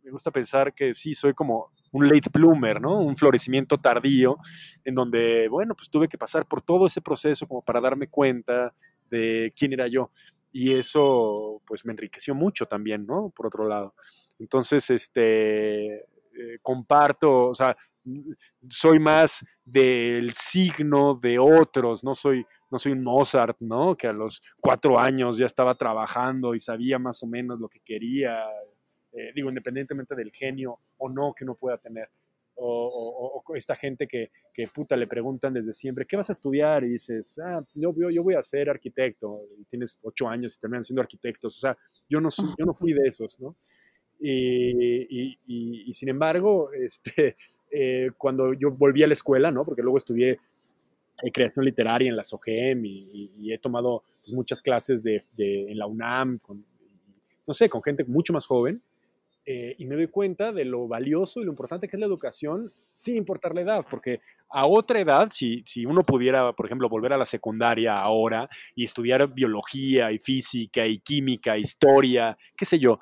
me gusta pensar que sí, soy como un late bloomer, ¿no? Un florecimiento tardío, en donde, bueno, pues tuve que pasar por todo ese proceso como para darme cuenta de quién era yo. Y eso, pues, me enriqueció mucho también, ¿no? Por otro lado. Entonces, este, comparto, o sea, soy más del signo de otros, no soy, no soy un Mozart, ¿no? Que a los cuatro años ya estaba trabajando y sabía más o menos lo que quería, eh, digo, independientemente del genio o no que uno pueda tener. O, esta gente que, que, puta le preguntan desde siempre, ¿qué vas a estudiar? Y dices, ah, yo, yo, voy a ser arquitecto. Y tienes ocho años y terminan siendo arquitectos. O sea, yo no, yo no fui de esos, ¿no? Y, y, y, sin embargo, este, eh, cuando yo volví a la escuela, ¿no? Porque luego estudié eh, creación literaria en la SOGEM y, he tomado pues, muchas clases de, en la UNAM, con, no sé, con gente mucho más joven. Eh, y me doy cuenta de lo valioso y lo importante que es la educación sin importar la edad, porque a otra edad, si, si uno pudiera, por ejemplo, volver a la secundaria ahora y estudiar biología y física y química, historia, qué sé yo,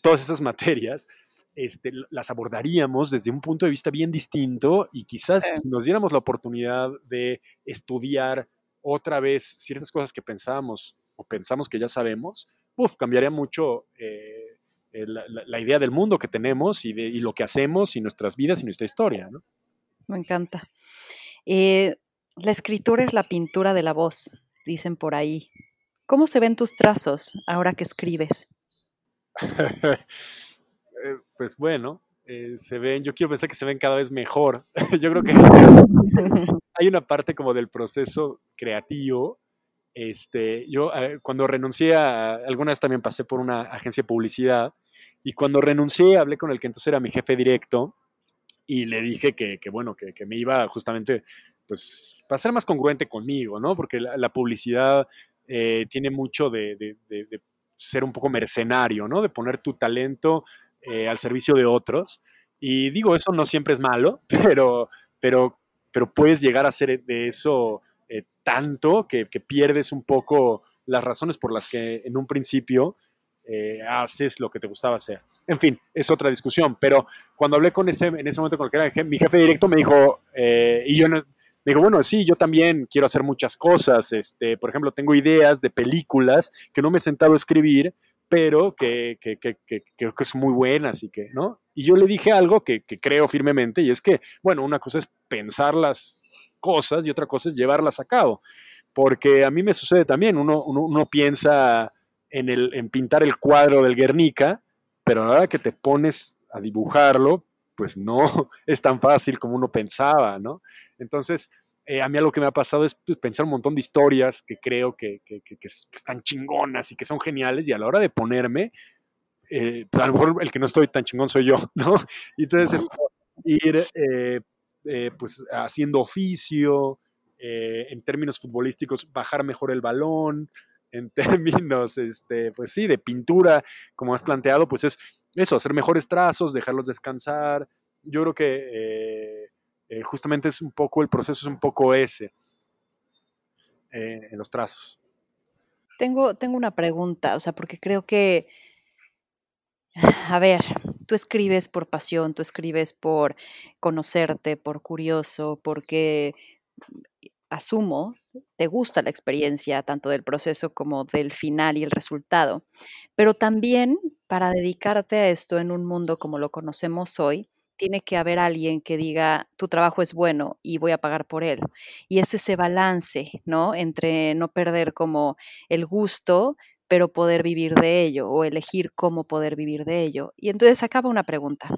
todas esas materias, este, las abordaríamos desde un punto de vista bien distinto y quizás si nos diéramos la oportunidad de estudiar otra vez ciertas cosas que pensábamos o pensamos que ya sabemos, uf, cambiaría mucho eh, la, idea del mundo que tenemos y, de, y lo que hacemos y nuestras vidas y nuestra historia. ¿no? Me encanta. Eh, la escritura es la pintura de la voz, dicen por ahí. ¿Cómo se ven tus trazos ahora que escribes? Eh, pues bueno, eh, se ven, yo quiero pensar que se ven cada vez mejor. yo creo que hay una parte como del proceso creativo. Este, yo cuando renuncié a, alguna vez también pasé por una agencia de publicidad y cuando renuncié hablé con el que entonces era mi jefe directo y le dije que, bueno, que, me iba justamente, pues, para ser más congruente conmigo, ¿no? Porque la, publicidad eh, tiene mucho de, ser un poco mercenario, ¿no? De poner tu talento eh, al servicio de otros. Y digo, eso no siempre es malo, pero, pero, pero puedes llegar a ser de eso eh, tanto que, pierdes un poco las razones por las que en un principio haces lo que te gustaba hacer. En fin, es otra discusión, pero cuando hablé con ese, en ese momento con el que era mi jefe directo, me dijo, eh, y yo me dijo, bueno, sí, yo también quiero hacer muchas cosas. Este, por ejemplo, tengo ideas de películas que no me he sentado a escribir, pero que, que, que, creo que son muy buenas y que, ¿no? Y yo le dije algo que, creo firmemente, y es que, bueno, una cosa es pensar las cosas y otra cosa es llevarlas a cabo. Porque a mí me sucede también, uno, uno, piensa en, el, en pintar el cuadro del Guernica, pero a la hora que te pones a dibujarlo, pues no es tan fácil como uno pensaba, ¿no? Entonces, eh, a mí algo que me ha pasado es pues, pensar un montón de historias que creo que, están chingonas y que son geniales y a la hora de ponerme, eh, pues, a lo mejor el que no estoy tan chingón soy yo, ¿no? Y entonces es ir eh, pues haciendo oficio, en términos futbolísticos, bajar mejor el balón, en términos, este, pues sí, de pintura, como has planteado, pues es eso, hacer mejores trazos, dejarlos descansar. Yo creo que eh, eh, justamente es un poco, el proceso es un poco ese eh, en los trazos. Tengo, tengo una pregunta, o sea, porque creo que, a ver, tú escribes por pasión, tú escribes por conocerte, por curioso, porque asumo, te gusta la experiencia tanto del proceso como del final y el resultado, pero también para dedicarte a esto en un mundo como lo conocemos hoy, tiene que haber alguien que diga, tu trabajo es bueno y voy a pagar por él. Y es ese balance, ¿no? Entre no perder como el gusto, pero poder vivir de ello o elegir cómo poder vivir de ello. Y entonces acaba una pregunta.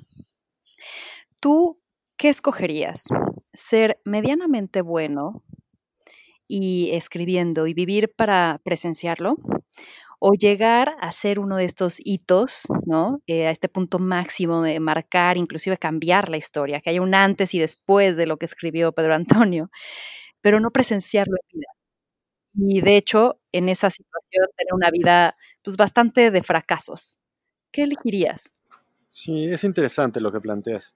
¿Tú qué escogerías? ¿Ser medianamente bueno y escribiendo y vivir para presenciarlo o llegar a ser uno de estos hitos, ¿no? Eh, a este punto máximo de marcar, inclusive cambiar la historia, que haya un antes y después de lo que escribió Pedro Antonio, pero no presenciarlo en vida. Y de hecho, en esa situación, tener una vida pues bastante de fracasos. ¿Qué elegirías? Sí, es interesante lo que planteas.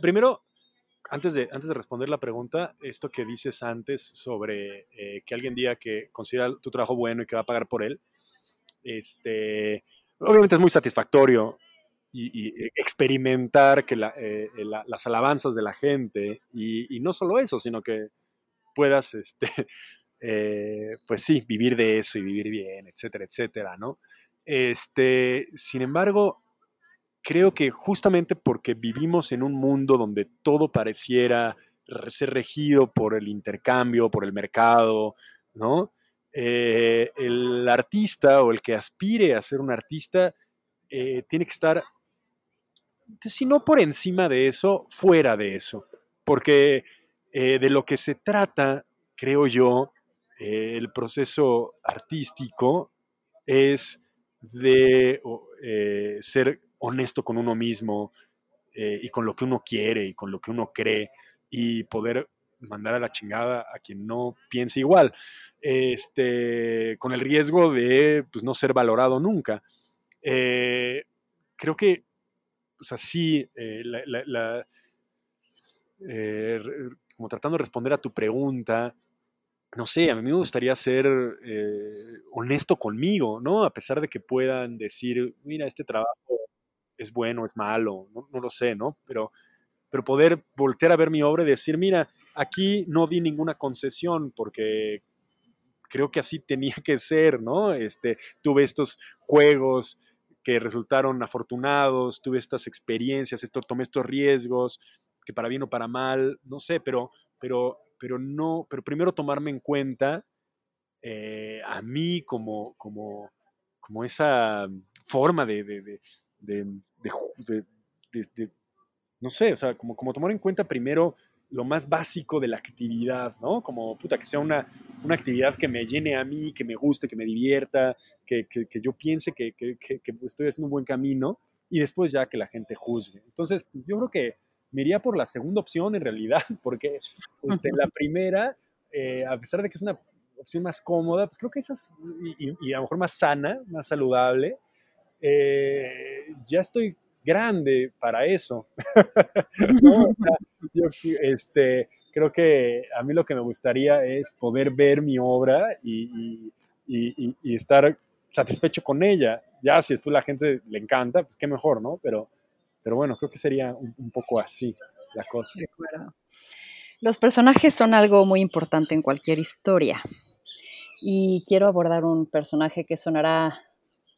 Primero, antes de, antes de responder la pregunta, esto que dices antes sobre eh, que alguien diga que considera tu trabajo bueno y que va a pagar por él, este, obviamente es muy satisfactorio y, experimentar que eh, las alabanzas de la gente y, no solo eso, sino que puedas, este, eh, pues sí, vivir de eso y vivir bien, etcétera, etcétera, ¿no? Este, sin embargo, creo que justamente porque vivimos en un mundo donde todo pareciera ser regido por el intercambio, por el mercado, ¿no? Eh, el artista o el que aspire a ser un artista eh, tiene que estar, si no por encima de eso, fuera de eso. Porque eh, de lo que se trata, creo yo, el proceso artístico es de ser honesto con uno mismo eh, y con lo que uno quiere y con lo que uno cree y poder mandar a la chingada a quien no piense igual, este, con el riesgo de pues, no ser valorado nunca. Eh, creo que, o sea, eh, como tratando de responder a tu pregunta, no sé, a mí me gustaría ser honesto conmigo, ¿no? A pesar de que puedan decir, mira, este trabajo es bueno, es malo, no, no lo sé, ¿no? Pero, pero poder voltear a ver mi obra y decir, mira, aquí no di ninguna concesión porque creo que así tenía que ser, ¿no? Este, tuve estos juegos que resultaron afortunados, tuve estas experiencias, esto, tomé estos riesgos, que para bien o para mal, no sé, pero, pero, pero no, pero primero tomarme en cuenta eh, a mí como, como, como esa forma de, de, de, no sé, o sea, como, como tomar en cuenta primero lo más básico de la actividad, ¿no? Como, puta, que sea una, una actividad que me llene a mí, que me guste, que me divierta, que, que, que yo piense que, que, estoy haciendo un buen camino y después ya que la gente juzgue. Entonces, pues yo creo que me iría por la segunda opción en realidad, porque este, la primera, eh, a pesar de que es una opción más cómoda, pues creo que esa es, y, a lo mejor más sana, más saludable, eh, ya estoy grande para eso. yo este, creo que a mí lo que me gustaría es poder ver mi obra y, estar satisfecho con ella. Ya si esto la gente le encanta, pues qué mejor, ¿no? Pero, pero bueno, creo que sería un, poco así la cosa. Los personajes son algo muy importante en cualquier historia. Y quiero abordar un personaje que sonará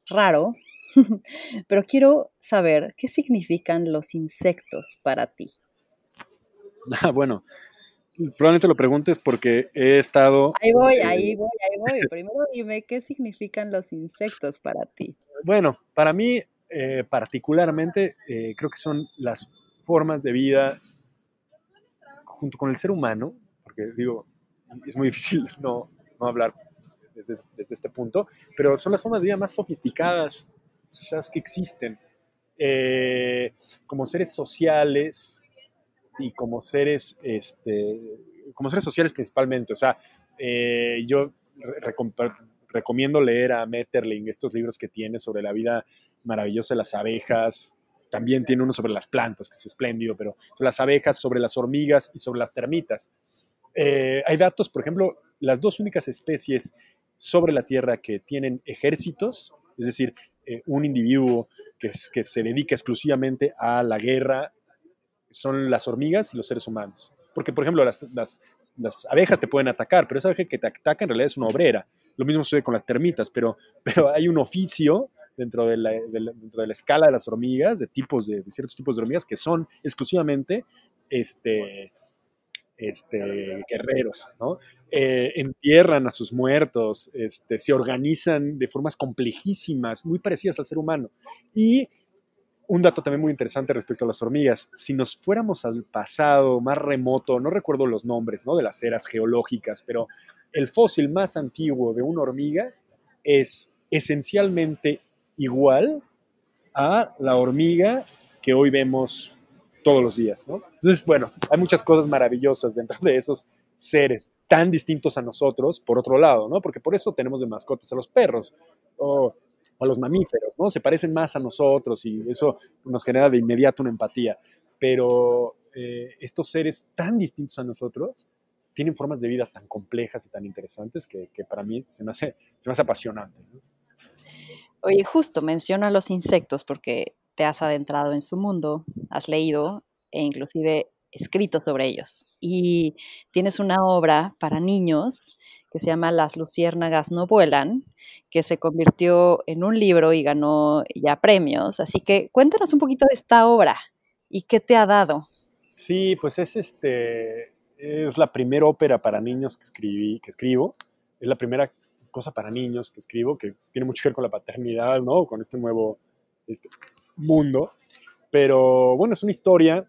raro, Pero quiero saber qué significan los insectos para ti. Ah, bueno, probablemente lo preguntes porque he estado... Ahí voy, eh, ahí voy, ahí voy. Primero dime qué significan los insectos para ti. Bueno, para mí eh, particularmente eh, creo que son las formas de vida junto con el ser humano, porque digo, es muy difícil no, no hablar desde, desde, este punto, pero son las formas de vida más sofisticadas quizás que existen eh, como seres sociales y como seres, este, como seres sociales principalmente. O sea, eh, yo recomiendo leer a Metterling estos libros que tiene sobre la vida maravillosa de las abejas. También tiene uno sobre las plantas, que es espléndido, pero sobre las abejas, sobre las hormigas y sobre las termitas. Eh, hay datos, por ejemplo, las dos únicas especies sobre la Tierra que tienen ejércitos, es decir, eh, un individuo que, se dedica exclusivamente a la guerra son las hormigas y los seres humanos. Porque, por ejemplo, las, abejas te pueden atacar, pero esa abeja que te ataca en realidad es una obrera. Lo mismo sucede con las termitas, pero, hay un oficio dentro de, la, dentro de la escala de las hormigas, de, tipos de, de, ciertos tipos de hormigas, que son exclusivamente este, este, guerreros. Eh, entierran a sus muertos, este, se organizan de formas complejísimas, muy parecidas al ser humano. Y un dato también muy interesante respecto a las hormigas, si nos fuéramos al pasado más remoto, no recuerdo los nombres ¿no? de las eras geológicas, pero el fósil más antiguo de una hormiga es esencialmente igual a la hormiga que hoy vemos todos los días, ¿no? Entonces, bueno, hay muchas cosas maravillosas dentro de esos seres tan distintos a nosotros, por otro lado, ¿no? Porque por eso tenemos de mascotas a los perros o a los mamíferos, ¿no? Se parecen más a nosotros y eso nos genera de inmediato una empatía. Pero eh, estos seres tan distintos a nosotros tienen formas de vida tan complejas y tan interesantes que, para mí se me hace, se me hace apasionante. Oye, justo menciona los insectos porque te has adentrado en su mundo, has leído e inclusive escrito sobre ellos. Y tienes una obra para niños que se llama Las luciérnagas no vuelan, que se convirtió en un libro y ganó ya premios. Así que cuéntanos un poquito de esta obra y qué te ha dado. Sí, pues es este es la primera ópera para niños que escribí, que escribo. Es la primera cosa para niños que escribo que tiene mucho que ver con la paternidad, ¿no? Con este nuevo este, mundo. Pero bueno, es una historia.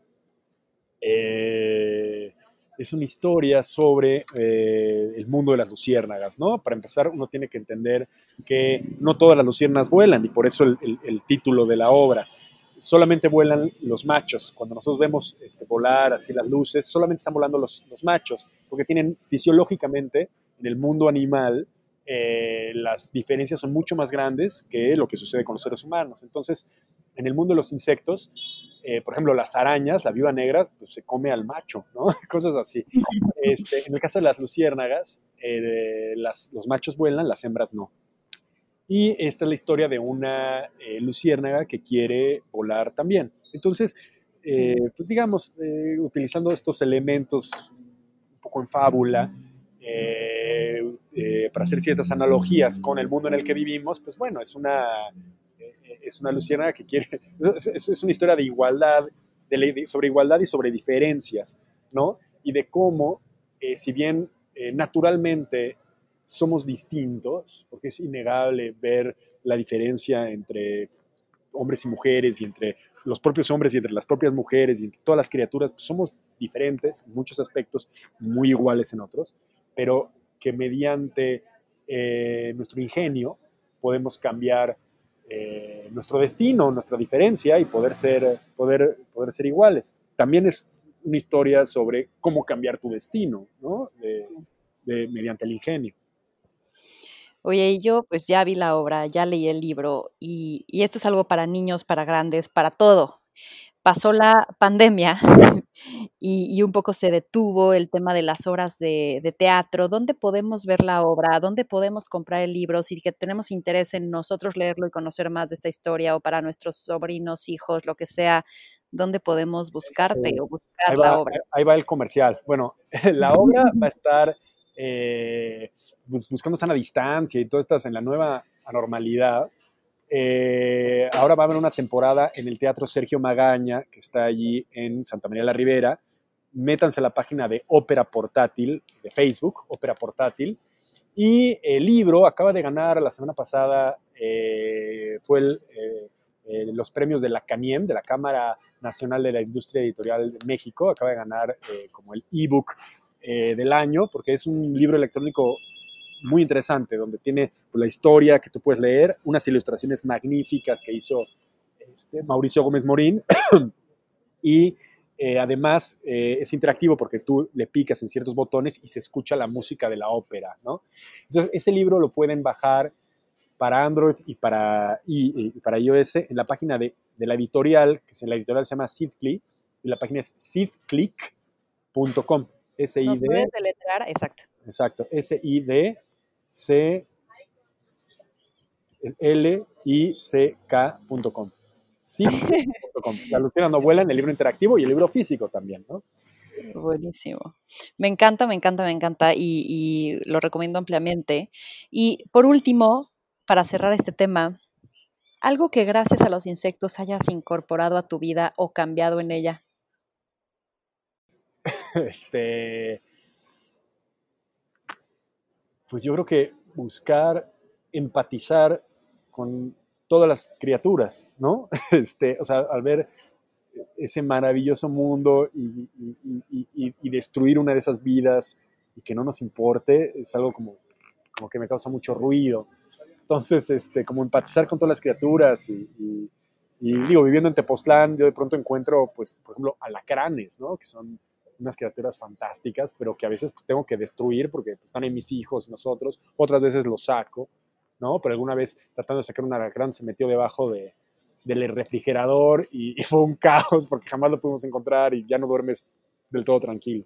Eh, es una historia sobre eh, el mundo de las luciérnagas, ¿no? Para empezar, uno tiene que entender que no todas las luciérnagas vuelan y por eso el, título de la obra. Solamente vuelan los machos. Cuando nosotros vemos este, volar así las luces, solamente están volando los, los machos, porque tienen fisiológicamente en el mundo animal eh, las diferencias son mucho más grandes que lo que sucede con los seres humanos. Entonces, en el mundo de los insectos, eh, por ejemplo, las arañas, la viuda negra, pues se come al macho, ¿no? Cosas así. Este, en el caso de las luciérnagas, eh, los machos vuelan, las hembras no. Y esta es la historia de una eh, luciérnaga que quiere volar también. Entonces, eh, pues digamos, eh, utilizando estos elementos un poco en fábula, para hacer ciertas analogías con el mundo en el que vivimos, pues bueno, es una, es una luciérnaga que quiere, es, es una historia de igualdad, de, sobre igualdad y sobre diferencias, ¿no? Y de cómo, si bien naturalmente somos distintos, porque es innegable ver la diferencia entre hombres y mujeres y entre los propios hombres y entre las propias mujeres y entre todas las criaturas, pues somos diferentes en muchos aspectos, muy iguales en otros, pero que mediante eh, nuestro ingenio podemos cambiar eh, nuestro destino, nuestra diferencia y poder ser, poder, poder ser iguales. También es una historia sobre cómo cambiar tu destino, ¿no? mediante el ingenio. Oye, y yo pues ya vi la obra, ya leí el libro y, esto es algo para niños, para grandes, para todo. Pasó la pandemia y, un poco se detuvo el tema de las obras de, teatro. ¿Dónde podemos ver la obra? ¿Dónde podemos comprar el libro? Si que tenemos interés en nosotros leerlo y conocer más de esta historia o para nuestros sobrinos, hijos, lo que sea, ¿dónde podemos buscarte o buscar la obra? Ahí va el comercial. Bueno, la obra va a estar eh, buscando sana distancia y todo estas en la nueva anormalidad. Eh, ahora va a haber una temporada en el Teatro Sergio Magaña, que está allí en Santa María la Ribera. Métanse a la página de Ópera Portátil, de Facebook, Ópera Portátil. Y el libro acaba de ganar la semana pasada, eh, fue los premios de la CANIEM, de la Cámara Nacional de la Industria Editorial de México, acaba de ganar como el ebook eh, del año, porque es un libro electrónico muy interesante, donde tiene pues, la historia que tú puedes leer, unas ilustraciones magníficas que hizo este, Mauricio Gómez Morín, y eh, además eh, es interactivo porque tú le picas en ciertos botones y se escucha la música de la ópera, ¿no? Entonces, ese libro lo pueden bajar para Android y para, y, para iOS en la página de, de, la editorial, que es en la editorial se llama SidClick, y la página es sidclick.com. S-I-D. Exacto. Exacto. S-I-D C L I C K.com. Sí.com. La Luciana no vuela en el libro interactivo y el libro físico también, ¿no? Buenísimo. Me encanta, me encanta, me encanta y, y lo recomiendo ampliamente. Y por último, para cerrar este tema, algo que gracias a los insectos hayas incorporado a tu vida o cambiado en ella. este, pues yo creo que buscar empatizar con todas las criaturas, ¿no? Este, o sea, al ver ese maravilloso mundo y, destruir una de esas vidas y que no nos importe, es algo como, como que me causa mucho ruido. Entonces, este, como empatizar con todas las criaturas y, digo, viviendo en Tepoztlán, yo de pronto encuentro, pues, por ejemplo, alacranes, ¿no? Que son unas criaturas fantásticas, pero que a veces pues, tengo que destruir porque pues, están en mis hijos, nosotros, otras veces los saco, ¿no? Pero alguna vez tratando de sacar un alacrán se metió debajo de, del refrigerador y, fue un caos porque jamás lo pudimos encontrar y ya no duermes del todo tranquilo.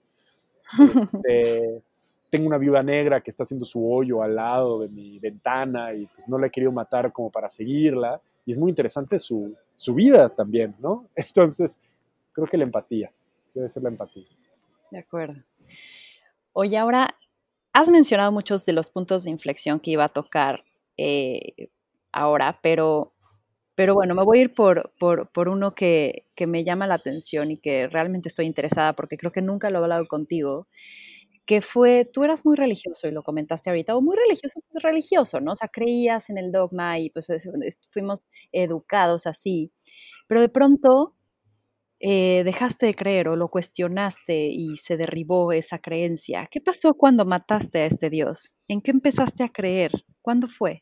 Este, tengo una viuda negra que está haciendo su hoyo al lado de mi ventana y pues no la he querido matar como para seguirla. Y es muy interesante su, su vida también, ¿no? Entonces, creo que la empatía, debe ser la empatía. De acuerdo. Oye, ahora, has mencionado muchos de los puntos de inflexión que iba a tocar eh, ahora, pero, pero bueno, me voy a ir por, por, uno que, me llama la atención y que realmente estoy interesada porque creo que nunca lo he hablado contigo, que fue, tú eras muy religioso y lo comentaste ahorita, o muy religioso, pues religioso, ¿no? O sea, creías en el dogma y pues fuimos educados así, pero de pronto eh, dejaste de creer o lo cuestionaste y se derribó esa creencia. ¿Qué pasó cuando mataste a este Dios? ¿En qué empezaste a creer? ¿Cuándo fue?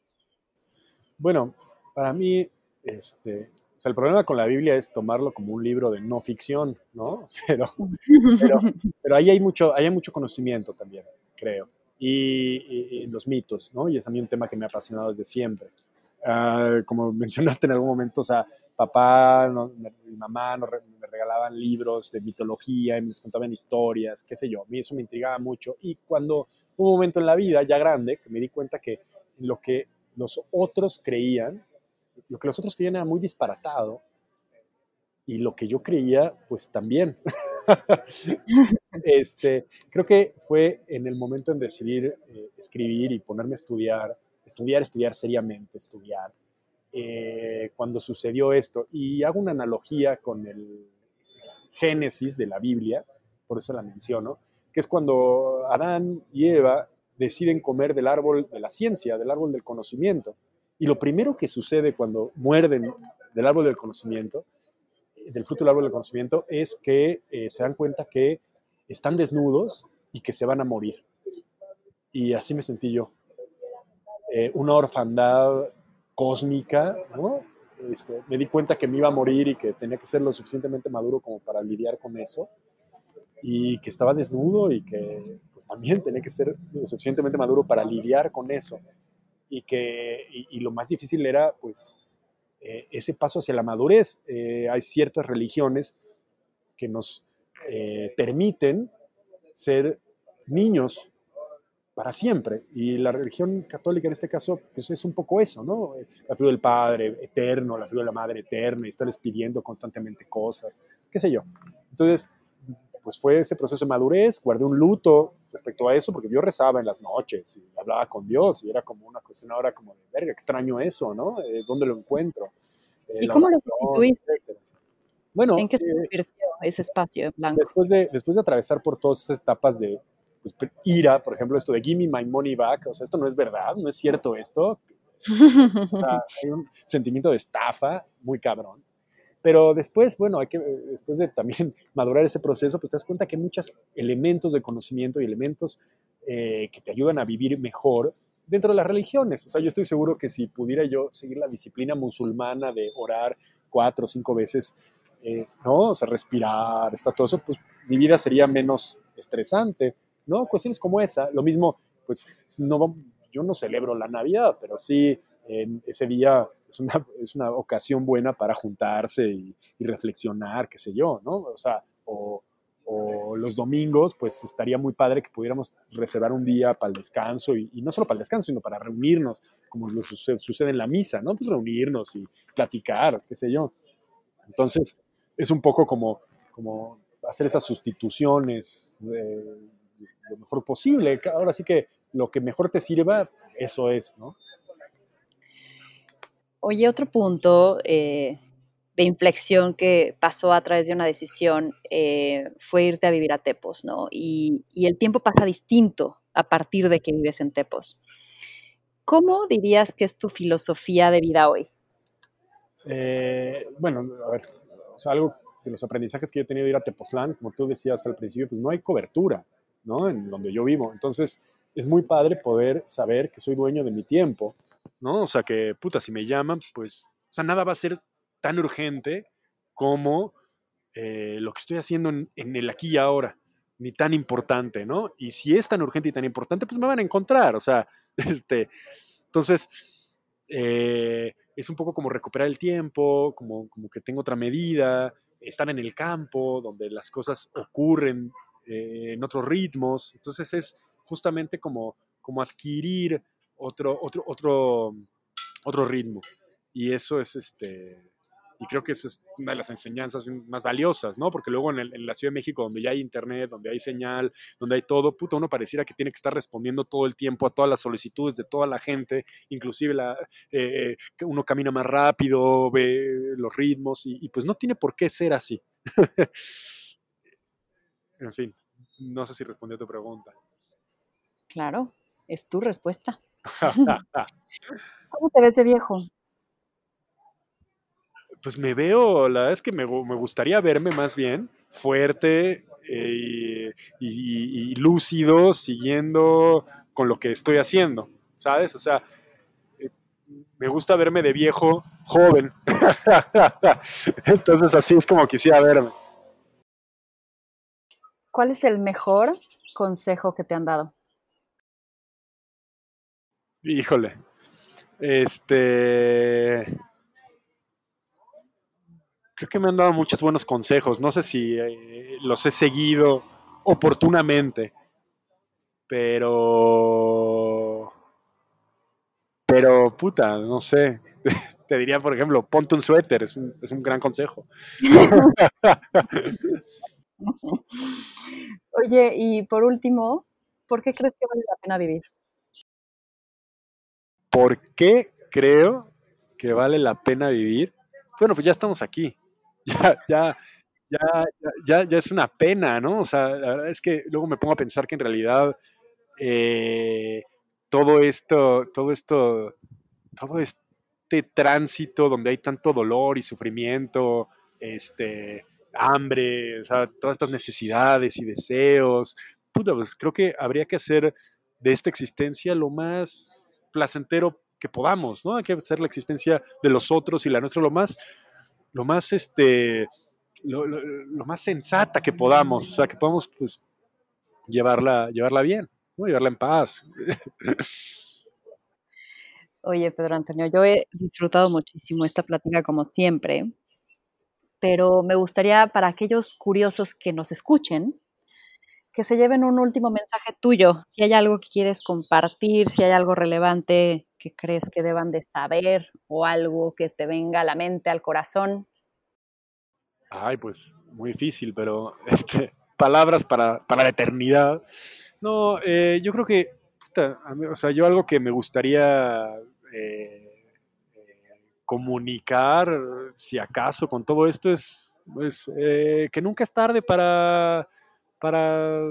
Bueno, para mí, este, el problema con la Biblia es tomarlo como un libro de no ficción, ¿no? Pero, pero, ahí hay mucho, hay mucho conocimiento también, creo, y, los mitos, ¿no? Y es a mí un tema que me ha apasionado desde siempre. Ah, como mencionaste en algún momento, o sea, papá, mi mamá me regalaban libros de mitología y me contaban historias, qué sé yo. A mí eso me intrigaba mucho. Y cuando un momento en la vida, ya grande, que me di cuenta que lo que los otros creían, lo que los otros creían era muy disparatado y lo que yo creía, pues también. este, creo que fue en el momento en decidir eh, escribir y ponerme a estudiar, estudiar, estudiar seriamente, estudiar, eh, cuando sucedió esto. Y hago una analogía con el Génesis de la Biblia, por eso la menciono, que es cuando Adán y Eva deciden comer del árbol de la ciencia, del árbol del conocimiento. Y lo primero que sucede cuando muerden del árbol del conocimiento, del fruto del árbol del conocimiento, es que eh, se dan cuenta que están desnudos y que se van a morir. Y así me sentí yo. Eh, una orfandad cósmica, ¿no? Este, me di cuenta que me iba a morir y que tenía que ser lo suficientemente maduro como para lidiar con eso y que estaba desnudo y que pues, también tenía que ser lo suficientemente maduro para lidiar con eso y que y, lo más difícil era pues eh, ese paso hacia la madurez. Eh, hay ciertas religiones que nos eh, permiten ser niños para siempre. Y la religión católica en este caso, pues es un poco eso, ¿no? La figura del Padre eterno, la figura de la Madre eterna, y estarles pidiendo constantemente cosas, qué sé yo. Entonces, pues fue ese proceso de madurez, guardé un luto respecto a eso, porque yo rezaba en las noches y hablaba con Dios, y era como una cuestión ahora como de, verga, extraño eso, ¿no? Eh, ¿Dónde lo encuentro? Eh, ¿Y cómo lo sustituiste? Bueno, ¿en qué se eh, convirtió ese espacio blanco? Después de, después de atravesar por todas esas etapas de, pues, ira, por ejemplo, esto de give me my money back, o sea, esto no es verdad, no es cierto esto. O sea, hay un sentimiento de estafa muy cabrón. Pero después, bueno, hay que, después de también madurar ese proceso, pues te das cuenta que hay muchos elementos de conocimiento y elementos eh, que te ayudan a vivir mejor dentro de las religiones. O sea, yo estoy seguro que si pudiera yo seguir la disciplina musulmana de orar cuatro o cinco veces, eh, ¿no? O sea, respirar, está todo eso, pues mi vida sería menos estresante. ¿No? Cuestiones como esa. Lo mismo, pues, no, yo no celebro la Navidad, pero sí en ese día es una, es una ocasión buena para juntarse y, reflexionar, qué sé yo, ¿no? O sea, o, los domingos, pues estaría muy padre que pudiéramos reservar un día para el descanso y, no solo para el descanso, sino para reunirnos, como lo sucede, en la misa, ¿no? Pues reunirnos y platicar, qué sé yo. Entonces, es un poco como, como hacer esas sustituciones. Lo mejor posible. Ahora sí que lo que mejor te sirva, eso es, ¿no? Oye, otro punto eh, de inflexión que pasó a través de una decisión eh, fue irte a vivir a Tepos, ¿no? Y, el tiempo pasa distinto a partir de que vives en Tepos. ¿Cómo dirías que es tu filosofía de vida hoy? Eh, bueno, a ver, algo de los aprendizajes que yo he tenido de ir a Tepoztlán, como tú decías al principio, pues no hay cobertura. ¿No? En donde yo vivo. Entonces, es muy padre poder saber que soy dueño de mi tiempo, ¿no? O sea, que, puta, si me llaman, pues, o sea, nada va a ser tan urgente como eh, lo que estoy haciendo en, el aquí y ahora, ni tan importante, ¿no? Y si es tan urgente y tan importante, pues me van a encontrar, o sea, este, entonces, eh, es un poco como recuperar el tiempo, como, como que tengo otra medida, estar en el campo, donde las cosas ocurren eh, en otros ritmos. Entonces es justamente como, como adquirir otro, otro, otro, otro ritmo. Y eso es este. Y creo que es una de las enseñanzas más valiosas, ¿no? Porque luego en, la Ciudad de México, donde ya hay internet, donde hay señal, donde hay todo, uno pareciera que tiene que estar respondiendo todo el tiempo a todas las solicitudes de toda la gente, inclusive eh, uno camina más rápido, ve los ritmos, y pues no tiene por qué ser así. en fin, no sé si respondió a tu pregunta. Claro, es tu respuesta. ¿Cómo te ves de viejo? Pues me veo, la verdad es que me, gustaría verme más bien fuerte eh, y, lúcido, siguiendo con lo que estoy haciendo, ¿sabes? O sea, eh, me gusta verme de viejo joven. Entonces así es como quisiera verme. ¿Cuál es el mejor consejo que te han dado? Híjole. Este. Creo que me han dado muchos buenos consejos. No sé si eh, los he seguido oportunamente. Pero. Pero puta, no sé. Te diría, por ejemplo, ponte un suéter, es un, es un gran consejo. Oye, y por último, ¿por qué crees que vale la pena vivir? ¿Por qué creo que vale la pena vivir? Bueno, pues ya estamos aquí. Ya, ya, ya, ya, ya es una pena, ¿no? O sea, la verdad es que luego me pongo a pensar que en realidad eh, todo esto, todo esto, todo este tránsito donde hay tanto dolor y sufrimiento, este, hambre, o sea, todas estas necesidades y deseos, puta, pues creo que habría que hacer de esta existencia lo más placentero que podamos, ¿no? Hay que hacer la existencia de los otros y la nuestra lo más, lo más, este, lo, más sensata que podamos, o sea, que podamos, pues, llevarla, llevarla bien, llevarla en paz. Oye, Pedro Antonio, yo he disfrutado muchísimo esta plática como siempre, pero me gustaría para aquellos curiosos que nos escuchen, que se lleven un último mensaje tuyo, si hay algo que quieres compartir, si hay algo relevante que crees que deban de saber o algo que te venga a la mente, al corazón. Ay, pues muy difícil, pero este, palabras para, para la eternidad. No, eh, yo creo que, o sea, yo algo que me gustaría eh, comunicar, si acaso, con todo esto es pues, eh, que nunca es tarde para para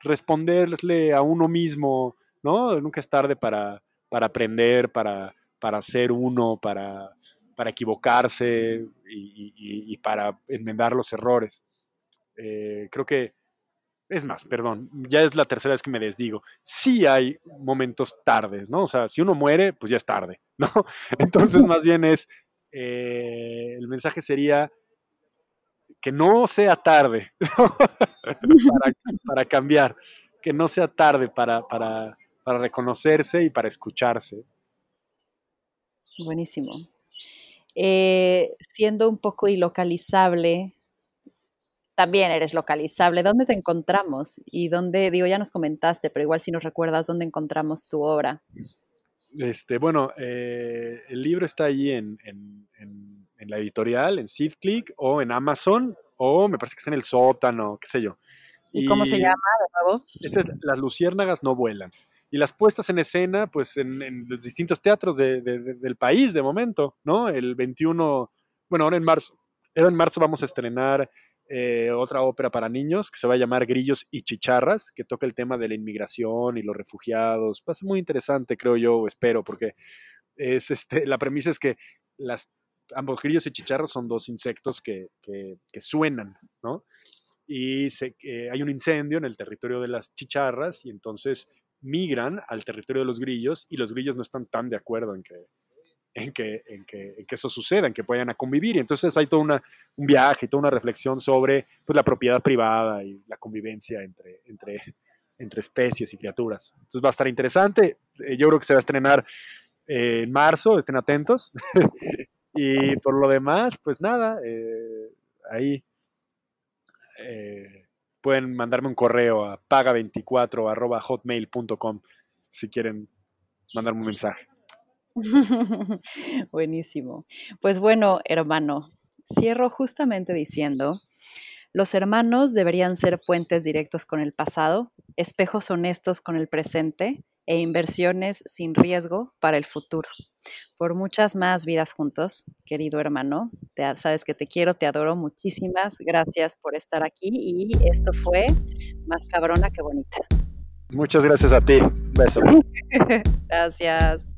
responderle a uno mismo, ¿no? Nunca es tarde para, para aprender, para, para ser uno, para, para equivocarse y, para enmendar los errores. Eh, creo que, es más, perdón, ya es la tercera vez que me desdigo. Sí hay momentos tardes, ¿no? O sea, si uno muere, pues ya es tarde, ¿no? Entonces, más bien es, eh, el mensaje sería, que no sea tarde para, cambiar, que no sea tarde para, para, reconocerse y para escucharse. Buenísimo. Eh, siendo un poco ilocalizable, también eres localizable. ¿Dónde te encontramos? Y dónde, digo, ya nos comentaste, pero igual si nos recuerdas dónde encontramos tu obra. Este, bueno, eh, el libro está ahí en en la editorial, en SafeClick o en Amazon, o me parece que está en el sótano, qué sé yo. ¿Y, cómo se llama de nuevo? Este es Las luciérnagas no vuelan. Y las puestas en escena, pues en, los distintos teatros del país de momento, ¿no? El 21, bueno, ahora en marzo, ahora en marzo vamos a estrenar eh, otra ópera para niños que se va a llamar Grillos y Chicharras, que toca el tema de la inmigración y los refugiados. Va a ser muy interesante, creo yo, espero, porque es este, la premisa es que las ambos grillos y chicharros son dos insectos que, suenan, ¿no? Y hay un incendio en el territorio de las chicharras y entonces migran al territorio de los grillos y los grillos no están tan de acuerdo en que, en que, en que, eso suceda, en que puedan a convivir. Y entonces hay todo una, un viaje, toda una reflexión sobre pues, la propiedad privada y la convivencia entre, entre, entre especies y criaturas. Entonces va a estar interesante. Eh, yo creo que se va a estrenar eh, en marzo, estén atentos. Y por lo demás, pues nada, eh, ahí pueden mandarme un correo a paga24 si quieren mandarme un mensaje. Buenísimo. Pues bueno, hermano, cierro justamente diciendo, los hermanos deberían ser puentes directos con el pasado, espejos honestos con el presente e inversiones sin riesgo para el futuro. Por muchas más vidas juntos, querido hermano. Te, sabes que te quiero, te adoro. Muchísimas gracias por estar aquí y esto fue más cabrona que bonita. Muchas gracias a ti. Beso. gracias.